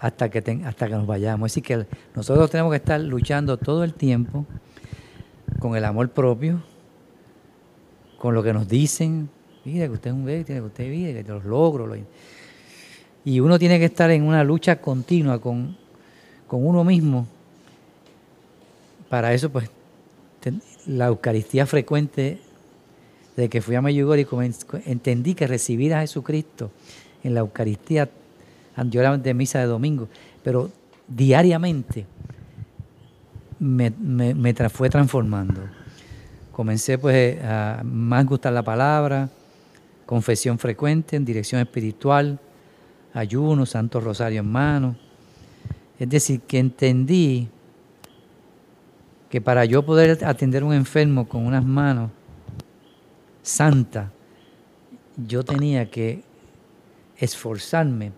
E: hasta que ten- hasta que nos vayamos. Decir que nosotros tenemos que estar luchando todo el tiempo con el amor propio, con lo que nos dicen, mira que usted es un bebé, tiene que usted vive, que los logros, los- y uno tiene que estar en una lucha continua con, con uno mismo. Para eso, pues, la Eucaristía frecuente, desde que fui a comenz- entendí que recibir a Jesucristo en la Eucaristía, yo era de misa de domingo, pero diariamente me, me- me fue transformando. Comencé pues a más gustar la palabra, confesión frecuente, en dirección espiritual, ayuno, Santo Rosario en mano. Es decir, que entendí que para yo poder atender a un enfermo con unas manos santas, yo tenía que esforzarme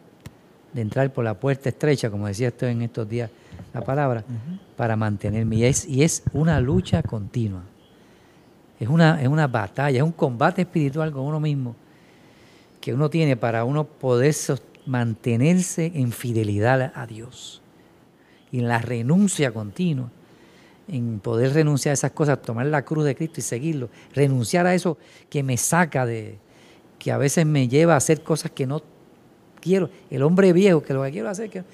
E: de entrar por la puerta estrecha, como decía esto en estos días la palabra, para mantenerme. Y es, y es una lucha continua. Es una, es una batalla, es un combate espiritual con uno mismo que uno tiene para uno poder mantenerse en fidelidad a Dios y en la renuncia continua, en poder renunciar a esas cosas, tomar la cruz de Cristo y seguirlo, renunciar a eso que me saca de, que a veces me lleva a hacer cosas que no quiero. El hombre viejo, que lo que quiero hacer, que,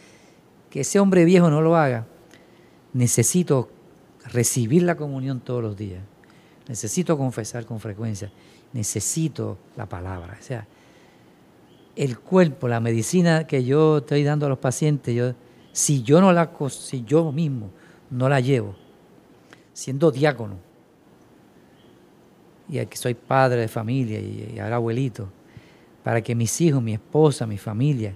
E: que ese hombre viejo no lo haga, necesito recibir la comunión todos los días, necesito confesar con frecuencia, necesito la palabra. O sea, el cuerpo, la medicina que yo estoy dando a los pacientes, yo, si yo no la, si yo mismo no la llevo, siendo diácono, y aquí soy padre de familia y, y ahora abuelito, para que mis hijos, mi esposa, mi familia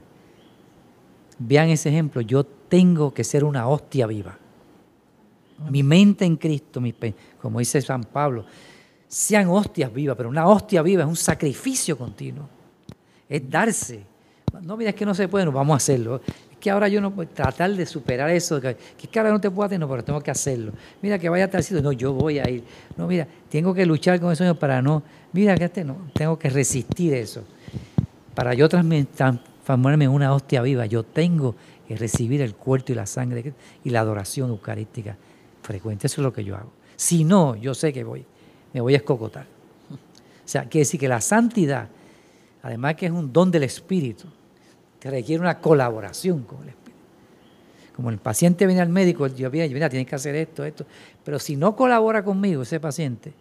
E: vean ese ejemplo, yo tengo que ser una hostia viva. Mi mente en Cristo, pe- como dice San Pablo, sean hostias vivas, pero una hostia viva es un sacrificio continuo es darse. No, mira, es que no se puede, no, vamos a hacerlo. Que ahora yo no puedo tratar de superar eso, que, que ahora no te puedo hacer, no, pero tengo que hacerlo. Mira, que vaya a tal sitio, no, yo voy a ir. No, mira, tengo que luchar con eso para no, mira, que este no, tengo que resistir eso. para yo transformarme en una hostia viva, yo tengo que recibir el cuerpo y la sangre y la adoración eucarística frecuente. Eso es lo que yo hago. Si no, yo sé que voy, me voy a escocotar. O sea, quiere decir que la santidad, además que es un don del Espíritu, que requiere una colaboración con el Espíritu. Como el paciente viene al médico, yo viene, mira, tienes que hacer esto, esto. Pero si no colabora conmigo ese paciente,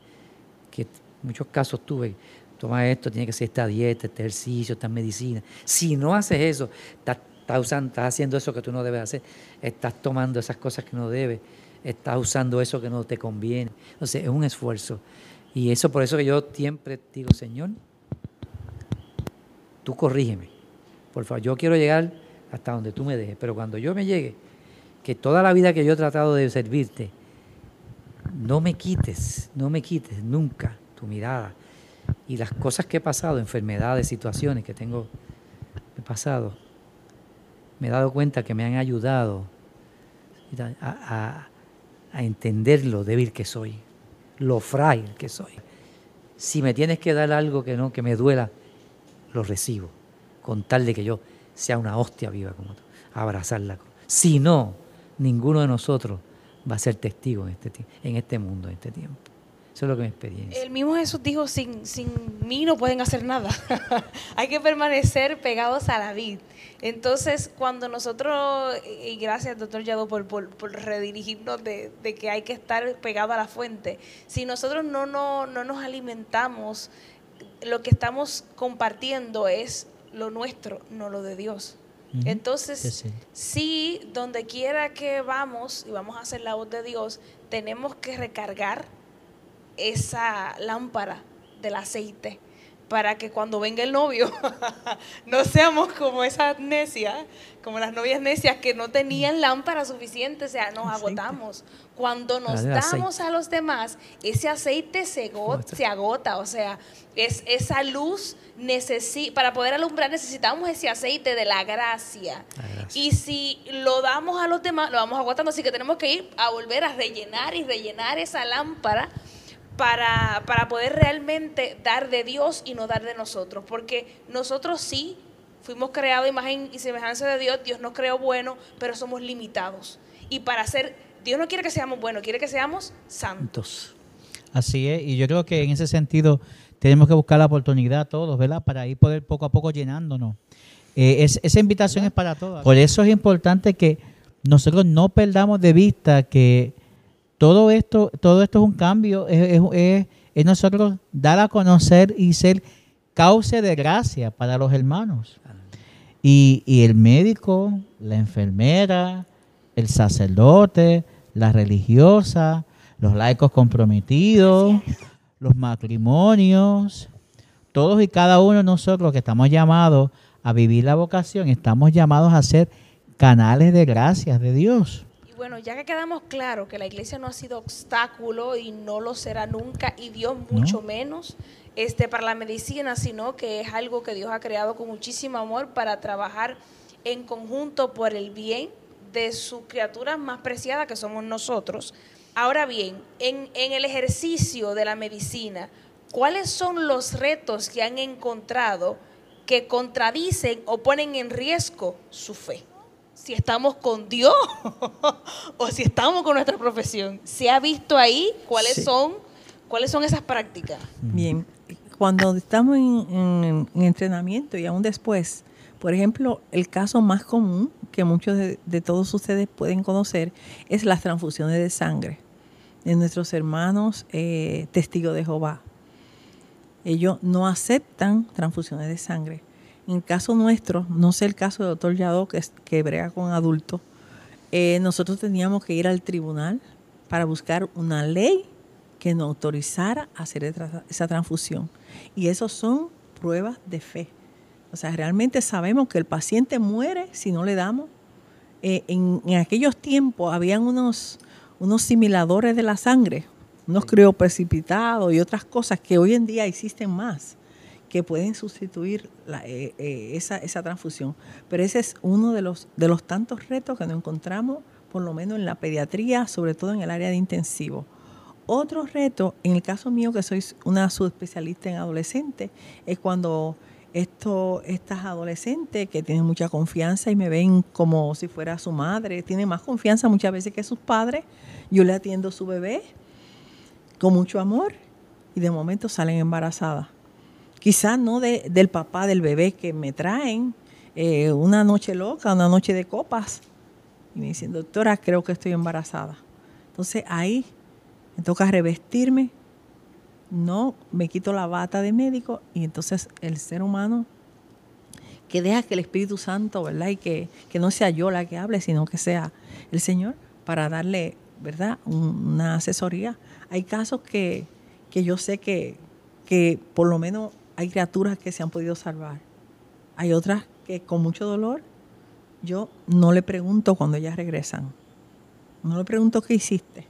E: que en muchos casos tuve, toma esto, tiene que hacer esta dieta, este ejercicio, esta medicina. Si no haces eso, estás usando, estás haciendo eso que tú no debes hacer, estás tomando esas cosas que no debes, estás usando eso que no te conviene. Entonces, es un esfuerzo. Y eso por eso que yo siempre digo, Señor, tú corrígeme. Por favor, yo quiero llegar hasta donde tú me dejes, pero cuando yo me llegue, que toda la vida que yo he tratado de servirte, no me quites, no me quites nunca tu mirada. Y las cosas que he pasado, enfermedades, situaciones que tengo he pasado, me he dado cuenta que me han ayudado a, entender lo débil que soy, lo frágil que soy. Si me tienes que dar algo que no, que me duela, lo recibo, con tal de que yo sea una hostia viva como tú, abrazarla. Si no, ninguno de nosotros va a ser testigo en este, en este mundo, en este tiempo. Eso es lo que mi experiencia.
A: El mismo Jesús dijo, sin, sin mí no pueden hacer nada. Hay que permanecer pegados a la vid. Entonces, cuando nosotros, y gracias doctor Yado por, por, por redirigirnos de, de que hay que estar pegado a la fuente, si nosotros no, no, no nos alimentamos, lo que estamos compartiendo es lo nuestro, no lo de Dios. Entonces,
B: Sí,
A: donde quiera que vamos y vamos a hacer la voz de Dios, tenemos que recargar esa lámpara del aceite para que cuando venga el novio no seamos como esas necias, como las novias necias que no tenían lámpara suficiente, o sea, nos agotamos. Cuando nos damos a los demás, ese aceite se, agota, o sea, es esa luz necesi para poder alumbrar necesitamos ese aceite de la gracia.
E: La gracia.
A: Y si lo damos a los demás, lo vamos agotando, así que tenemos que ir a volver a rellenar y rellenar esa lámpara para, para poder realmente dar de Dios y no dar de nosotros. Porque nosotros sí fuimos creados imagen y semejanza de Dios, Dios nos creó bueno, pero somos limitados. Y para ser, Dios no quiere que seamos buenos, quiere que seamos santos.
B: Así es, y yo creo que en ese sentido tenemos que buscar la oportunidad todos, ¿verdad? Para ir poder poco a poco llenándonos. Eh, es- esa invitación es para todos. Por eso es importante que nosotros no perdamos de vista que todo esto, todo esto es un cambio, es, es- es- es nosotros dar a conocer y ser cauce de gracia para los hermanos. Y, y el médico, la enfermera, el sacerdote, la religiosa, los laicos comprometidos, los matrimonios, todos y cada uno de nosotros que estamos llamados a vivir la vocación, estamos llamados a ser canales de gracias de Dios.
A: Y bueno, ya que quedamos claro que la iglesia no ha sido obstáculo y no lo será nunca, y Dios mucho menos este, para la medicina, sino que es algo que Dios ha creado con muchísimo amor para trabajar en conjunto por el bien de sus criaturas más preciadas que somos nosotros. Ahora bien, en, en el ejercicio de la medicina, ¿cuáles son los retos que han encontrado que contradicen o ponen en riesgo su fe? si estamos con Dios o si estamos con nuestra profesión. ¿Se ha visto ahí cuáles
E: Sí.
A: son cuáles son esas prácticas?
D: Bien, cuando estamos en, en- en entrenamiento y aún después, por ejemplo, el caso más común que muchos de, todos ustedes pueden conocer es las transfusiones de sangre de nuestros hermanos eh, testigos de Jehová. Ellos no aceptan transfusiones de sangre. En caso nuestro, no sé el caso del doctor Yadó, que, es- que brega con adultos, eh, nosotros teníamos que ir al tribunal para buscar una ley que nos autorizara a hacer esa transfusión. Y eso son pruebas de fe. O sea, realmente sabemos que el paciente muere si no le damos. Eh, en, en aquellos tiempos habían unos, unos similadores de la sangre, unos crioprecipitados y otras cosas que hoy en día existen más, que pueden sustituir la- eh, eh, esa, esa transfusión. Pero ese es uno de los, de los tantos retos que nos encontramos, por lo menos en la pediatría, sobre todo en el área de intensivo. Otro reto, en el caso mío, que soy una subespecialista en adolescentes, es cuando esto, estas adolescentes que tienen mucha confianza y me ven como si fuera su madre, tienen más confianza muchas veces que sus padres. Yo le atiendo su bebé con mucho amor y de momento salen embarazadas. Quizás no de, del papá del bebé que me traen, eh, una noche loca, una noche de copas. Y me dicen, doctora, creo que estoy embarazada. Entonces ahí me toca revestirme, no me quito la bata de médico y entonces el ser humano que deja que el Espíritu Santo, ¿verdad? Y que, que no sea yo la que hable, sino que sea el Señor para darle, ¿verdad? Una asesoría. Hay casos que, que yo sé que, que por lo menos hay criaturas que se han podido salvar. Hay otras que con mucho dolor yo no le pregunto cuando ellas regresan. No le pregunto qué hiciste.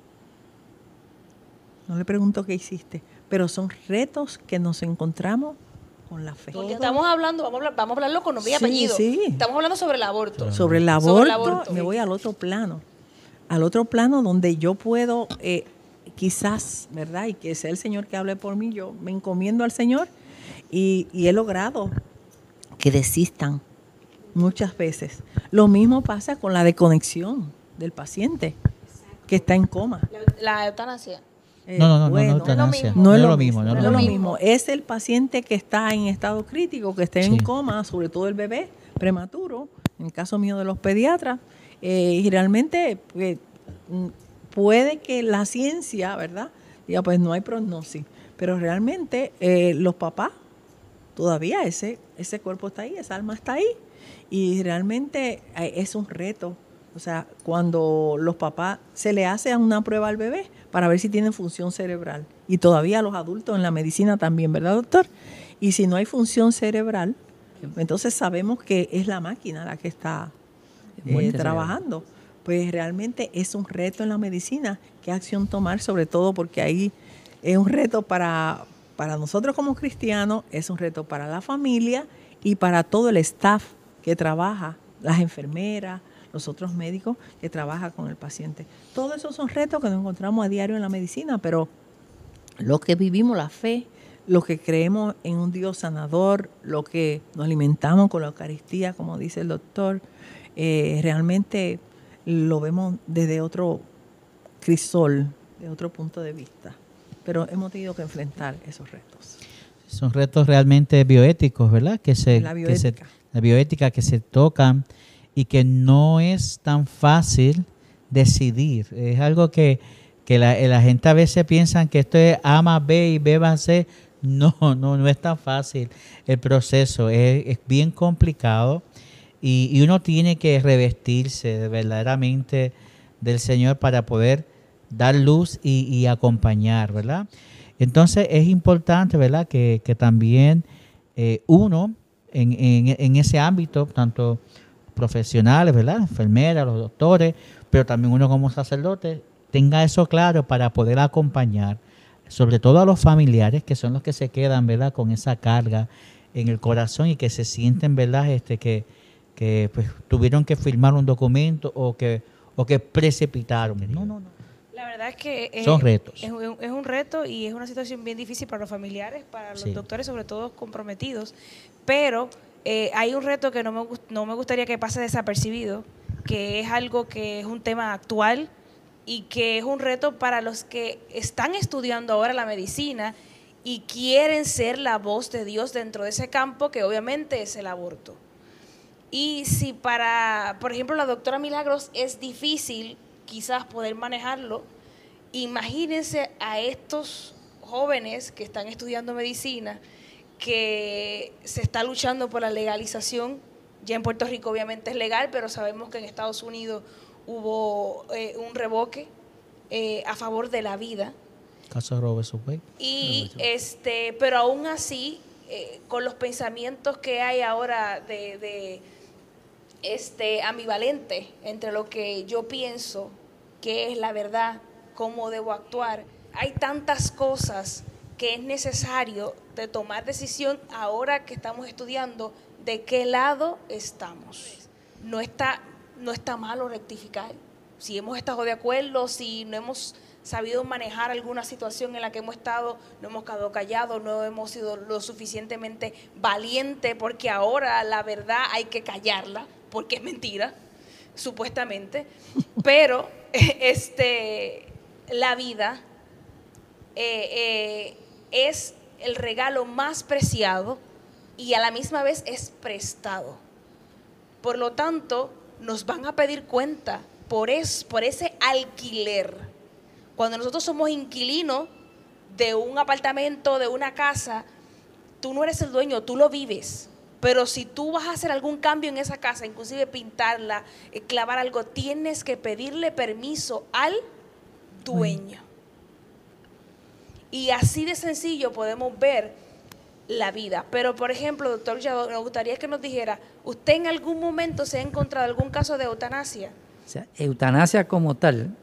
D: No le pregunto qué hiciste. Pero son retos que nos encontramos con la fe.
A: Porque estamos hablando, vamos a, hablar, vamos a hablarlo con nombre y
D: Sí,
A: apellido.
D: sí.
A: Estamos hablando sobre el aborto.
D: Sobre el aborto,
A: Sobre el aborto.
D: me voy al otro plano. Al otro plano donde yo puedo, eh, quizás, ¿verdad? Y que sea el Señor que hable por mí. Yo me encomiendo al Señor y, y he logrado que desistan muchas veces. Lo mismo pasa con la desconexión del paciente que está en coma.
A: La, la eutanasia.
D: Eh,
B: No, no, no, no,
D: bueno,
B: no,
A: mismo.
D: no es lo
B: mismo, no
D: es lo mismo. Es el paciente que está en estado crítico, que está en
B: Sí.
D: coma, sobre todo el bebé prematuro, en el caso mío de los pediatras, eh, y realmente pues, mm, puede que la ciencia, ¿verdad? Diga, pues no hay prognosis, pero realmente eh, los papás, todavía ese, ese cuerpo está ahí, esa alma está ahí, y realmente eh, es un reto. O sea, cuando los papás se le hace una prueba al bebé para ver si tiene función cerebral. Y todavía los adultos en la medicina también, ¿verdad, doctor? Y si no hay función cerebral, entonces sabemos que es la máquina la que está eh, trabajando. Pues realmente es un reto en la medicina. ¿Qué acción tomar? Sobre todo porque ahí es un reto para, para nosotros como cristianos, es un reto para la familia y para todo el staff que trabaja, las enfermeras, los otros médicos que trabajan con el paciente. Todos esos son retos que nos encontramos a diario en la medicina, pero lo que vivimos la fe, lo que creemos en un Dios sanador, lo que nos alimentamos con la Eucaristía, como dice el doctor, eh, realmente lo vemos desde otro crisol, de otro punto de vista. Pero hemos tenido que enfrentar esos retos.
B: Son retos realmente bioéticos, ¿verdad? Que se,
D: La
B: que se-
D: bioética.
B: la bioética que se tocan y que no es tan fácil decidir. Es algo que, que la, gente a veces piensa que esto es A más B y B más C. No, no, no es tan fácil el proceso. Es, es bien complicado y, y uno tiene que revestirse de verdaderamente del Señor para poder dar luz y, acompañar, ¿verdad? Entonces es importante, ¿verdad? Que, que también eh, uno en- en ese ámbito, tanto profesionales, ¿verdad? Enfermeras, los doctores, pero también uno como sacerdote, tenga eso claro para poder acompañar, sobre todo a los familiares, que son los que se quedan, ¿verdad? Con esa carga en el corazón y que se sienten, ¿verdad? Este, que, que pues, tuvieron que firmar un documento o que, o que precipitaron. No, no, no.
A: La verdad es que es,
B: Son retos.
A: Es, un- es un reto y es una situación bien difícil para los familiares, para los
B: Sí.
A: doctores, sobre todo comprometidos. Pero eh, hay un reto que no me, no me gustaría que pase desapercibido, que es algo que es un tema actual y que es un reto para los que están estudiando ahora la medicina y quieren ser la voz de Dios dentro de ese campo que obviamente es el aborto. Y si para, por ejemplo, la doctora Milagros es difícil quizás poder manejarlo, imagínense a estos jóvenes que están estudiando medicina, que se está luchando por la legalización. Ya en Puerto Rico obviamente es legal, pero sabemos que en Estados Unidos hubo eh, un revoque eh, a favor de la vida.
B: Caso Robert Subway.
A: Y este, pero aún así, eh, con los pensamientos que hay ahora de, de, este ambivalente entre lo que yo pienso, que es la verdad, cómo debo actuar, hay tantas cosas que es necesario de tomar decisión ahora que estamos estudiando de qué lado estamos. No está, no está malo rectificar. Si hemos estado de acuerdo, si no hemos sabido manejar alguna situación en la que hemos estado, no hemos quedado callados, no hemos sido lo suficientemente valientes, porque ahora la verdad hay que callarla, porque es mentira, supuestamente. Pero este, la vida eh, eh, es el regalo más preciado y a la misma vez es prestado. Por lo tanto, nos van a pedir cuenta por, es, por ese alquiler. Cuando nosotros somos inquilinos de un apartamento, de una casa, tú no eres el dueño, tú lo vives. Pero si tú vas a hacer algún cambio en esa casa, inclusive pintarla, eh, clavar algo, tienes que pedirle permiso al dueño. Y así de sencillo podemos ver la vida. Pero, por ejemplo, doctor me gustaría que nos dijera, ¿usted en algún momento se ha encontrado algún caso de eutanasia?
E: O sea, eutanasia como tal,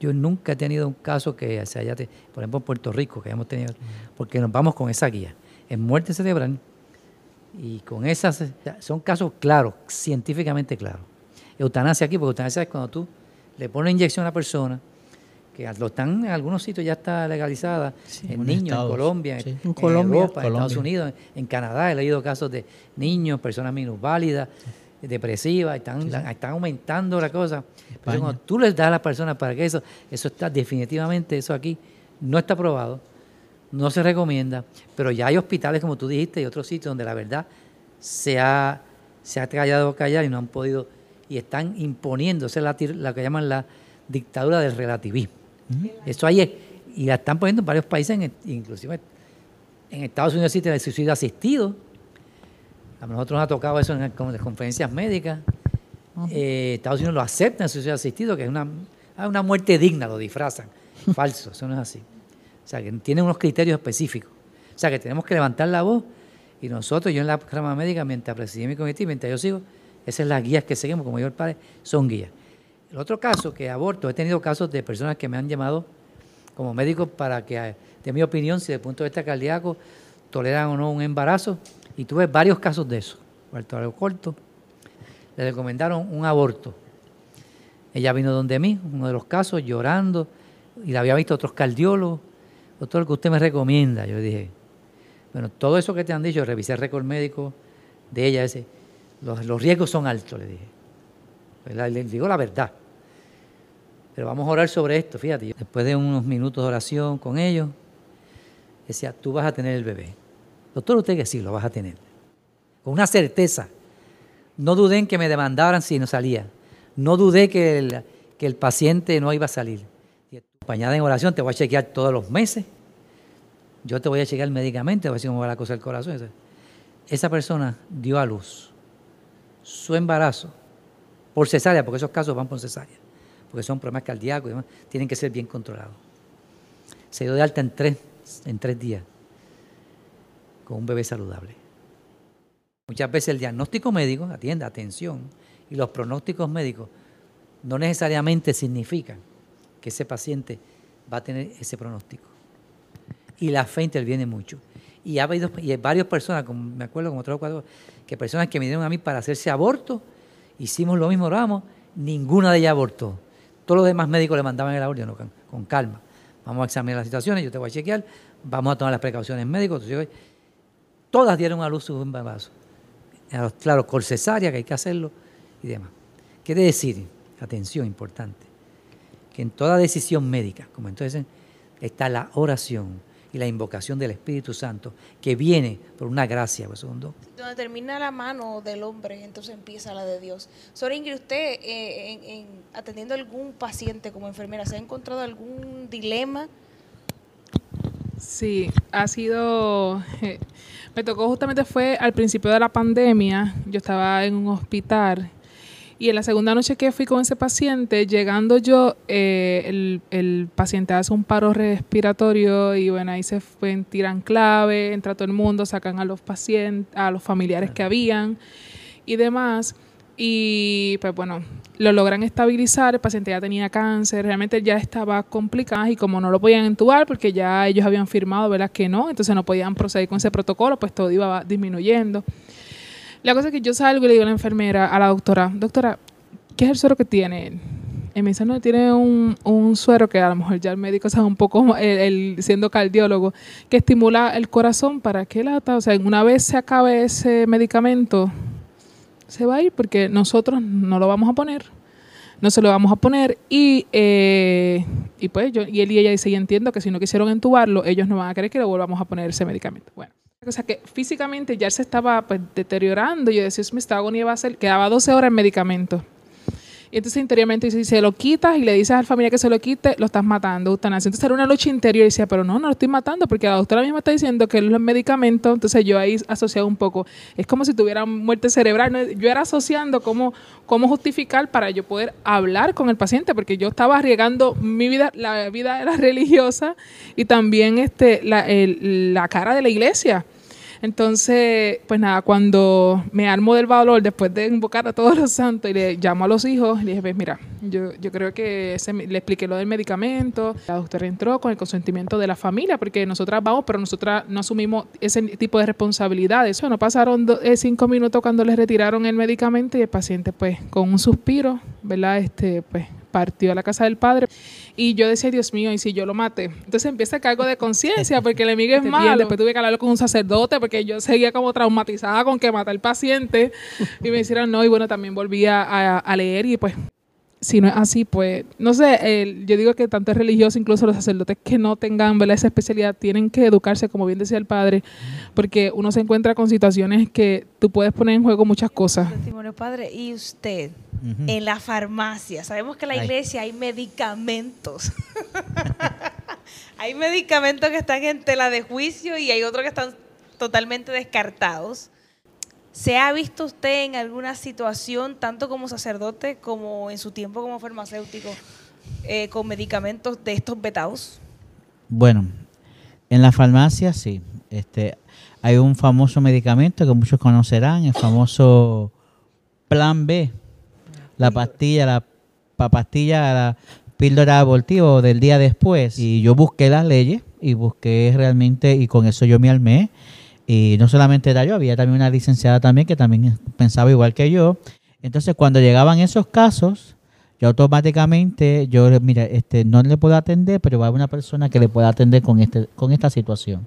E: yo nunca he tenido un caso que se haya, por ejemplo, en Puerto Rico, que hemos tenido, porque nos vamos con esa guía. En muerte cerebral, y con esas, son casos claros, científicamente claros. Eutanasia aquí, porque eutanasia es cuando tú le pones inyección a una persona, que lo están en algunos sitios ya está legalizada, en niños, en Colombia, en, Europa, en Estados Unidos, en Canadá. He leído casos de niños, personas minusválidas, depresivas, están, están aumentando la cosa. Pero cuando tú les das a las personas para que eso, eso está definitivamente, eso aquí no está probado, no se recomienda, pero ya hay hospitales, como tú dijiste, y otros sitios donde la verdad se ha, se ha callado callar y no han podido, y están imponiéndose la, la que llaman la dictadura del relativismo. Eso ahí es, y la están poniendo en varios países, inclusive en Estados Unidos existe el suicidio asistido. A nosotros nos ha tocado eso en, las conferencias médicas. Eh, Estados Unidos lo acepta el suicidio asistido, que es una, ah, una muerte digna, lo disfrazan. Falso, eso no es así. O sea, que tiene unos criterios específicos. O sea, que tenemos que levantar la voz y nosotros, yo en la rama médica, mientras presidí mi comité, mientras yo sigo, esas son las guías que seguimos, como yo el padre, son guías. El otro caso que aborto, he tenido casos de personas que me han llamado como médicos para que, de mi opinión, si desde el punto de vista cardíaco toleran o no un embarazo, y tuve varios casos de eso. Puerto corto, le recomendaron un aborto. Ella vino donde mí, uno de los casos, llorando, y la había visto otros cardiólogos. Doctor, lo que usted me recomienda. Yo dije, bueno, todo eso que te han dicho, revisé el récord médico de ella, ese, los, los riesgos son altos, le dije. Le digo la verdad. Pero vamos a orar sobre esto, fíjate. Después de unos minutos de oración con ellos, decía, tú vas a tener el bebé. Doctor, usted que sí, lo vas a tener. Con una certeza. No dudé en que me demandaran si no salía. No dudé que el, que el paciente no iba a salir. Acompañada en oración, te voy a chequear todos los meses. Yo te voy a chequear médicamente, a ver si cómo va la cosa del corazón. Esa persona dio a luz su embarazo por cesárea, porque esos casos van por cesárea porque son problemas cardíacos y demás, tienen que ser bien controlados. Se dio de alta en tres, en tres días con un bebé saludable. Muchas veces el diagnóstico médico, atiende, atención, y los pronósticos médicos no necesariamente significan que ese paciente va a tener ese pronóstico. Y la fe interviene mucho. Y, ha habido, y hay varias personas, me acuerdo como tres o cuatro, que personas que me a mí para hacerse aborto, hicimos lo mismo, oramos, ninguna de ellas abortó. Todos los demás médicos le mandaban el no, con, calma. Vamos a examinar las situaciones, yo te voy a chequear, vamos a tomar las precauciones médicas. todas dieron a luz su embarazo. Claro, con cesárea, que hay que hacerlo y demás. Quiere decir, atención importante, que en toda decisión médica, como entonces está la oración, y la invocación del Espíritu Santo, que viene por una gracia. Pues,
A: Donde termina la mano del hombre, entonces empieza la de Dios. Sora Ingrid, usted eh, en, atendiendo a algún paciente como enfermera, ¿se ha encontrado algún dilema?
C: Sí, ha sido... Eh, me tocó justamente fue al principio de la pandemia, yo estaba en un hospital y en la segunda noche que fui con ese paciente, llegando yo, eh, el, paciente hace un paro respiratorio y bueno, ahí se fue, tiran clave, entra todo el mundo, sacan a los pacientes, a los familiares que habían y demás. Y pues bueno, lo logran estabilizar, el paciente ya tenía cáncer, realmente ya estaba complicado y como no lo podían entubar porque ya ellos habían firmado, ¿verdad? Que no, entonces no podían proceder con ese protocolo, pues todo iba disminuyendo. La cosa es que yo salgo y le digo a la enfermera, a la doctora, doctora, ¿qué es el suero que tiene Y me dice, no, tiene un, un suero que a lo mejor ya el médico sabe un poco, el, siendo cardiólogo, que estimula el corazón para que lata. O sea, una vez se acabe ese medicamento, se va a ir porque nosotros no lo vamos a poner. No se lo vamos a poner y, eh, y pues yo, y él y ella dice, y entiendo que si no quisieron entubarlo, ellos no van a querer que le volvamos a poner ese medicamento. Bueno, o sea que físicamente ya se estaba pues, deteriorando. Yo decía, me estaba agonía va a ser, quedaba 12 horas en medicamento. Y entonces interiormente dice, si se lo quitas y le dices a la familia que se lo quite, lo estás matando, eutanasia. Entonces era una lucha interior y decía, pero no, no lo estoy matando porque la doctora misma está diciendo que los medicamentos, entonces yo ahí asociado un poco, es como si tuviera muerte cerebral. Yo era asociando cómo, cómo justificar para yo poder hablar con el paciente, porque yo estaba arriesgando mi vida, la vida era religiosa y también este, la, la cara de la iglesia. Entonces, pues nada, cuando me armo del valor, después de invocar a todos los santos y le llamo a los hijos, le dije, pues mira, yo, yo creo que le expliqué lo del medicamento, la doctora entró con el consentimiento de la familia, porque nosotras vamos, pero nosotras no asumimos ese tipo de responsabilidad. Eso no pasaron do- eh, cinco minutos cuando les retiraron el medicamento y el paciente, pues, con un suspiro, ¿verdad? Este, pues, partió a la casa del padre. Y yo decía, Dios mío, ¿y si yo lo maté? Entonces empieza el cargo de conciencia, porque el enemigo es
D: Te
C: malo. Después tuve que hablarlo con un sacerdote, porque yo seguía como traumatizada con que maté al paciente. Y me hicieron no, y bueno, también volví a, a- a leer y pues si no es así, pues, no sé, el- yo digo que tanto es religioso, incluso los sacerdotes que no tengan ¿verdad? esa especialidad, tienen que educarse, como bien decía el padre, porque uno se encuentra con situaciones que tú puedes poner en juego muchas cosas.
A: Testimonio padre. Y usted, En la farmacia, sabemos que en la
B: Ay.
A: iglesia hay medicamentos. hay medicamentos que están en tela de juicio y hay otros que están totalmente descartados. ¿Se ha visto usted en alguna situación, tanto como sacerdote como en su tiempo como farmacéutico, eh, con medicamentos de estos vetados?
B: Bueno, en la farmacia sí. Este, hay un famoso medicamento que muchos conocerán, el famoso Plan B, la pastilla, la pa- pastilla, la píldora abortiva del día después. Y yo busqué las leyes y busqué realmente, y con eso yo me armé. Y no solamente era yo, había también una licenciada también que también pensaba igual que yo. Entonces, cuando llegaban esos casos, yo automáticamente, yo, mira, este, no le puedo atender, pero va a haber una persona que le pueda atender con este, con esta situación.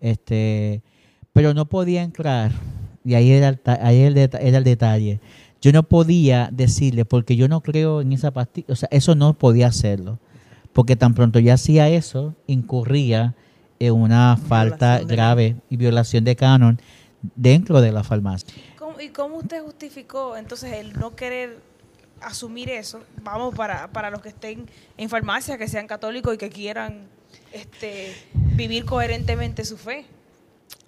B: Este, pero no podía entrar, y ahí era el, ahí era el detalle. Yo no podía decirle, porque yo no creo en esa pastilla, o sea, eso no podía hacerlo. Porque tan pronto ya hacía eso, incurría en una falta
D: Violación
B: grave y violación de canon dentro de la farmacia.
A: ¿Cómo- ¿Y cómo usted justificó entonces el no querer asumir eso? Vamos, para, para los que estén en farmacia, que sean católicos y que quieran este, vivir coherentemente su fe.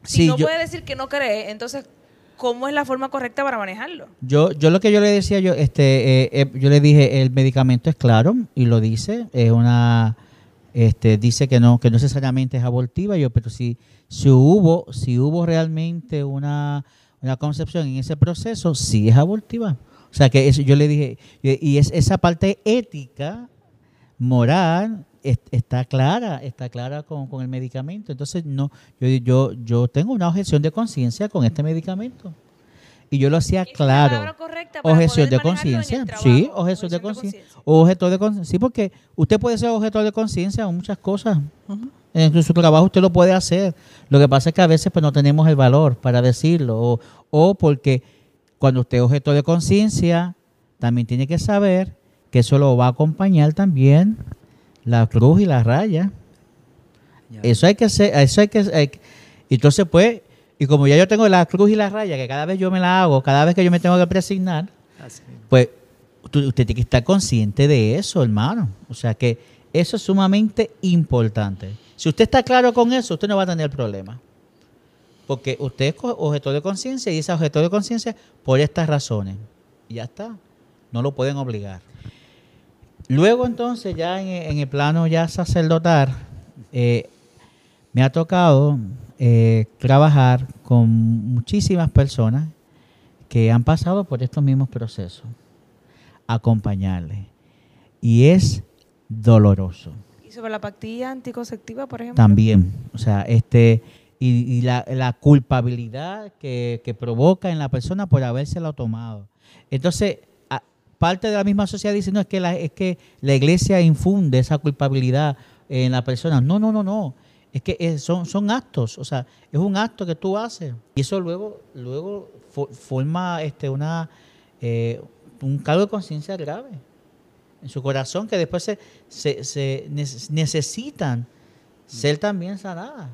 A: Si
B: Sí,
A: no
B: yo-
A: puede decir que no cree, entonces, ¿cómo es la forma correcta para manejarlo?
B: Yo, yo lo que yo le decía, yo, este, eh, eh, yo le dije, el medicamento es claro y lo dice, es una, este, dice que no, que no necesariamente es abortiva, yo, pero si, si hubo, si hubo realmente una, una concepción en ese proceso, sí es abortiva. O sea que eso yo le dije, y es esa parte ética, moral, está clara, está clara con, con el medicamento. Entonces, no, yo, yo, yo tengo una objeción de conciencia con este medicamento. Y yo lo hacía
A: ¿Es la
B: claro. Objeción de conciencia. Sí, objeción de conciencia. Objeto de conciencia. Sí, porque usted puede ser objeto de conciencia en muchas cosas. En su trabajo usted lo puede hacer. Lo que pasa es que a veces pues no tenemos el valor para decirlo. O, o porque cuando usted es objeto de conciencia, también tiene que saber que eso lo va a acompañar también la cruz y la raya.
E: Ya.
B: Eso hay que hacer, eso hay que, hay que- entonces pues, y como ya yo tengo la cruz y la raya, que cada vez yo me la hago, cada vez que yo me tengo que presignar,
E: Así
B: pues usted tiene que estar consciente de eso, hermano. O sea que eso es sumamente importante. Si usted está claro con eso, usted no va a tener problema. Porque usted es objeto de conciencia y ese objeto de conciencia por estas razones. Y ya está. No lo pueden obligar. Luego entonces ya en, en el plano ya sacerdotal, eh, me ha tocado eh, trabajar con muchísimas personas que han pasado por estos mismos procesos, acompañarles. Y es doloroso
A: ¿Y sobre la pastilla anticonceptiva, por ejemplo?
B: también. O sea, este y, y la, la culpabilidad que, que provoca en la persona por habérselo tomado. Entonces, parte de la misma sociedad dice, no, es que la, es que la iglesia infunde esa culpabilidad en la persona. No, no, no, no. Es que son, son actos, o sea, es un acto que tú haces. Y eso luego, luego fo- forma este, una, eh, un cargo de conciencia grave en su corazón que después se, se, se neces- necesitan ser también sanadas.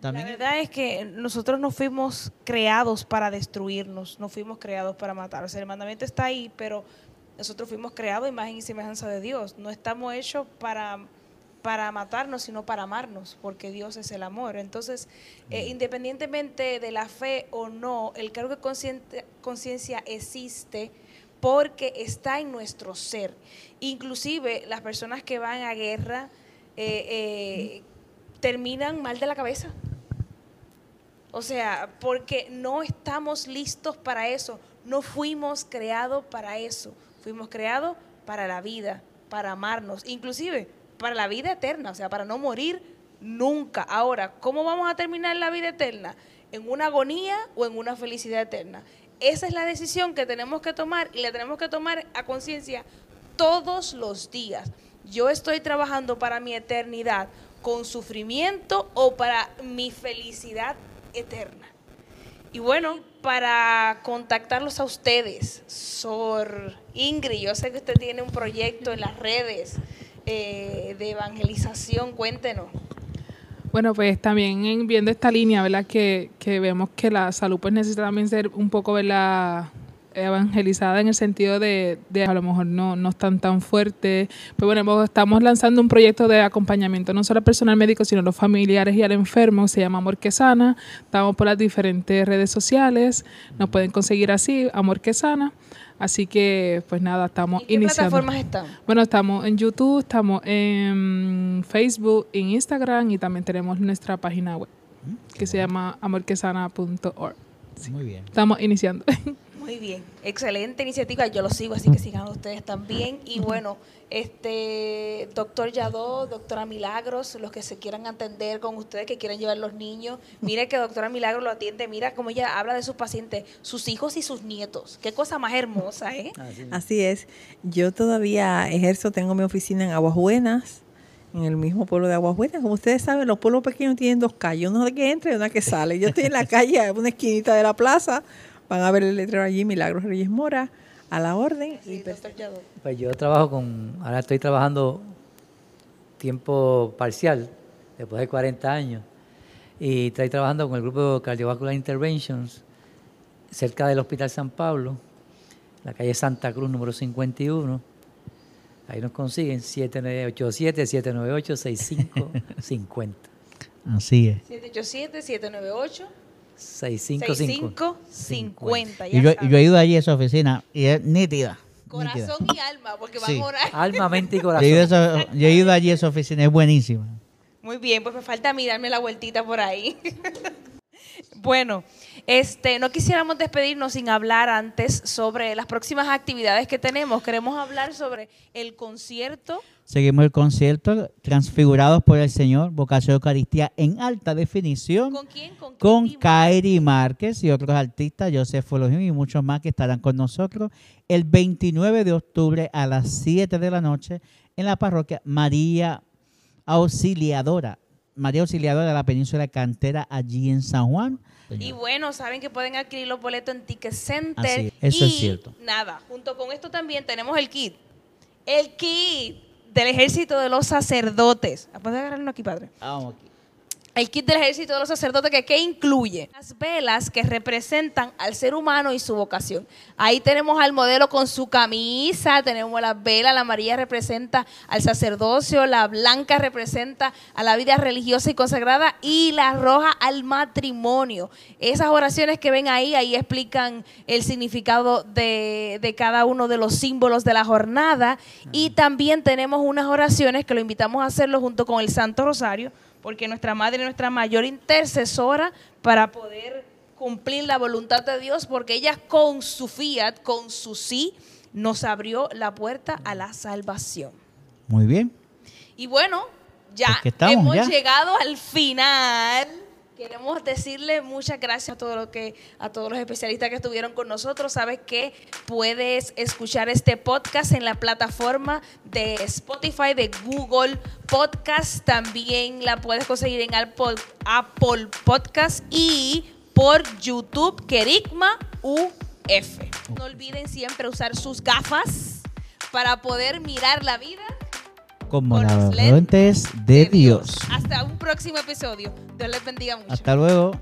A: La verdad es que nosotros no fuimos creados para destruirnos, no fuimos creados para matar. O sea, el mandamiento está ahí, pero nosotros fuimos creados a imagen y semejanza de Dios. No estamos hechos para, para matarnos, sino para amarnos, porque Dios es el amor. Entonces, eh, independientemente de la fe o no, el cargo de conciencia existe porque está en nuestro ser. Inclusive las personas que van a guerra eh, eh, terminan mal de la cabeza. O sea, porque no estamos listos para eso. No fuimos creados para eso. Fuimos creados para la vida, para amarnos, inclusive para la vida eterna, o sea, para no morir nunca. Ahora, ¿cómo vamos a terminar la vida eterna? ¿En una agonía o en una felicidad eterna? Esa es la decisión que tenemos que tomar y la tenemos que tomar a conciencia todos los días. Yo estoy trabajando para mi eternidad con sufrimiento o para mi felicidad eterna. Y bueno, para contactarlos a ustedes, Sor Ingrid, yo sé que usted tiene un proyecto en las redes eh, de evangelización, cuéntenos.
C: Bueno, pues también en- viendo esta línea, ¿verdad? Que, vemos que la salud pues necesita también ser un poco, ¿verdad? Evangelizada en el sentido de, de a lo mejor no, no están tan fuertes. Pues bueno, estamos lanzando un proyecto de acompañamiento no solo al personal médico, sino a los familiares y al enfermo. Se llama Amor que Sana. Estamos por las diferentes redes sociales. Nos pueden conseguir así, Amor que Sana. Así que, pues nada, estamos
A: ¿En qué
C: iniciando.
A: plataformas están?
C: Bueno, estamos en YouTube, estamos en Facebook, en Instagram y también tenemos nuestra página web que se llama amorquesana.org.
B: Muy bien.
C: Estamos iniciando.
A: Muy bien, excelente iniciativa, yo lo sigo, así que sigan ustedes también. Y bueno, este doctor Yadó, doctora Milagros, los que se quieran atender con ustedes, que quieran llevar los niños, mire que doctora Milagros lo atiende, mira cómo ella habla de sus pacientes, sus hijos y sus nietos. Qué cosa más hermosa, ¿eh?
E: Así
D: es. Yo todavía ejerzo, tengo mi oficina en Aguas Buenas, en el mismo pueblo de Aguas Buenas. Como ustedes saben, los pueblos pequeños tienen dos calles, una que entra y una que sale. Yo estoy en la calle, en una esquinita de la plaza. Van a ver el letrero allí, Milagros Reyes Mora, a la orden.
A: Sí,
D: Y pues.
E: Pues yo trabajo con, ahora estoy trabajando tiempo parcial, después de 40 años, y estoy trabajando con el grupo Cardiovascular Interventions, cerca del Hospital San Pablo, la calle Santa Cruz, número 51. Ahí nos consiguen 7987-798-6550.
B: Así es.
A: 787-798.
E: 6550.
A: 6550.
B: Y yo, he ido allí a esa oficina y es nítida.
A: Corazón y alma, porque van
B: Sí.
A: a orar.
E: Alma, mente y
B: a
E: corazón.
B: yo he ido allí a esa oficina, es buenísima.
A: Muy bien, pues me falta mirarme la vueltita por ahí. bueno, este, no quisiéramos despedirnos sin hablar antes sobre las próximas actividades que tenemos. Queremos hablar sobre el concierto.
B: Seguimos el concierto Transfigurados por el Señor, Vocación Eucaristía en alta definición.
A: ¿Con quién? ¿Con?
B: Kairi Márquez y otros artistas, Joseph Fologim y muchos más que estarán con nosotros el 29 de octubre a las 7 de la noche en la parroquia María Auxiliadora, María Auxiliadora de la península cantera allí en San Juan.
A: Y bueno, saben que pueden adquirir los boletos en Ticket Center.
B: Así es, eso es
A: Y
B: cierto.
A: Nada, junto con esto también tenemos el kit. El kit del ejército de los sacerdotes. ¿Puedes agarrarlo aquí, padre?
B: Vamos aquí.
A: El kit del ejército de los sacerdotes que ¿qué incluye las velas que representan al ser humano y su vocación. Ahí tenemos al modelo con su camisa, tenemos las velas, la amarilla representa al sacerdocio, la blanca representa a la vida religiosa y consagrada y la roja al matrimonio. Esas oraciones que ven ahí, ahí explican el significado de, de cada uno de los símbolos de la jornada y también tenemos unas oraciones que lo invitamos a hacerlo junto con el Santo Rosario porque nuestra madre es nuestra mayor intercesora para poder cumplir la voluntad de Dios, porque ella con su fiat, con su sí, nos abrió la puerta a la salvación.
B: Muy bien.
A: Y bueno, ya
B: Pues estamos,
A: hemos
B: ya.
A: llegado al final Queremos decirle muchas gracias a, todo lo que, a todos los especialistas que estuvieron con nosotros. Sabes que puedes escuchar este podcast en la plataforma de Spotify, de Google Podcast. También la puedes conseguir en Apple, Podcast y por YouTube, Kerigma UF. No olviden siempre usar sus gafas para poder mirar la vida
B: Como
A: con los
B: lentes de Dios.
A: Hasta un próximo episodio. Dios les bendiga mucho.
B: Hasta luego.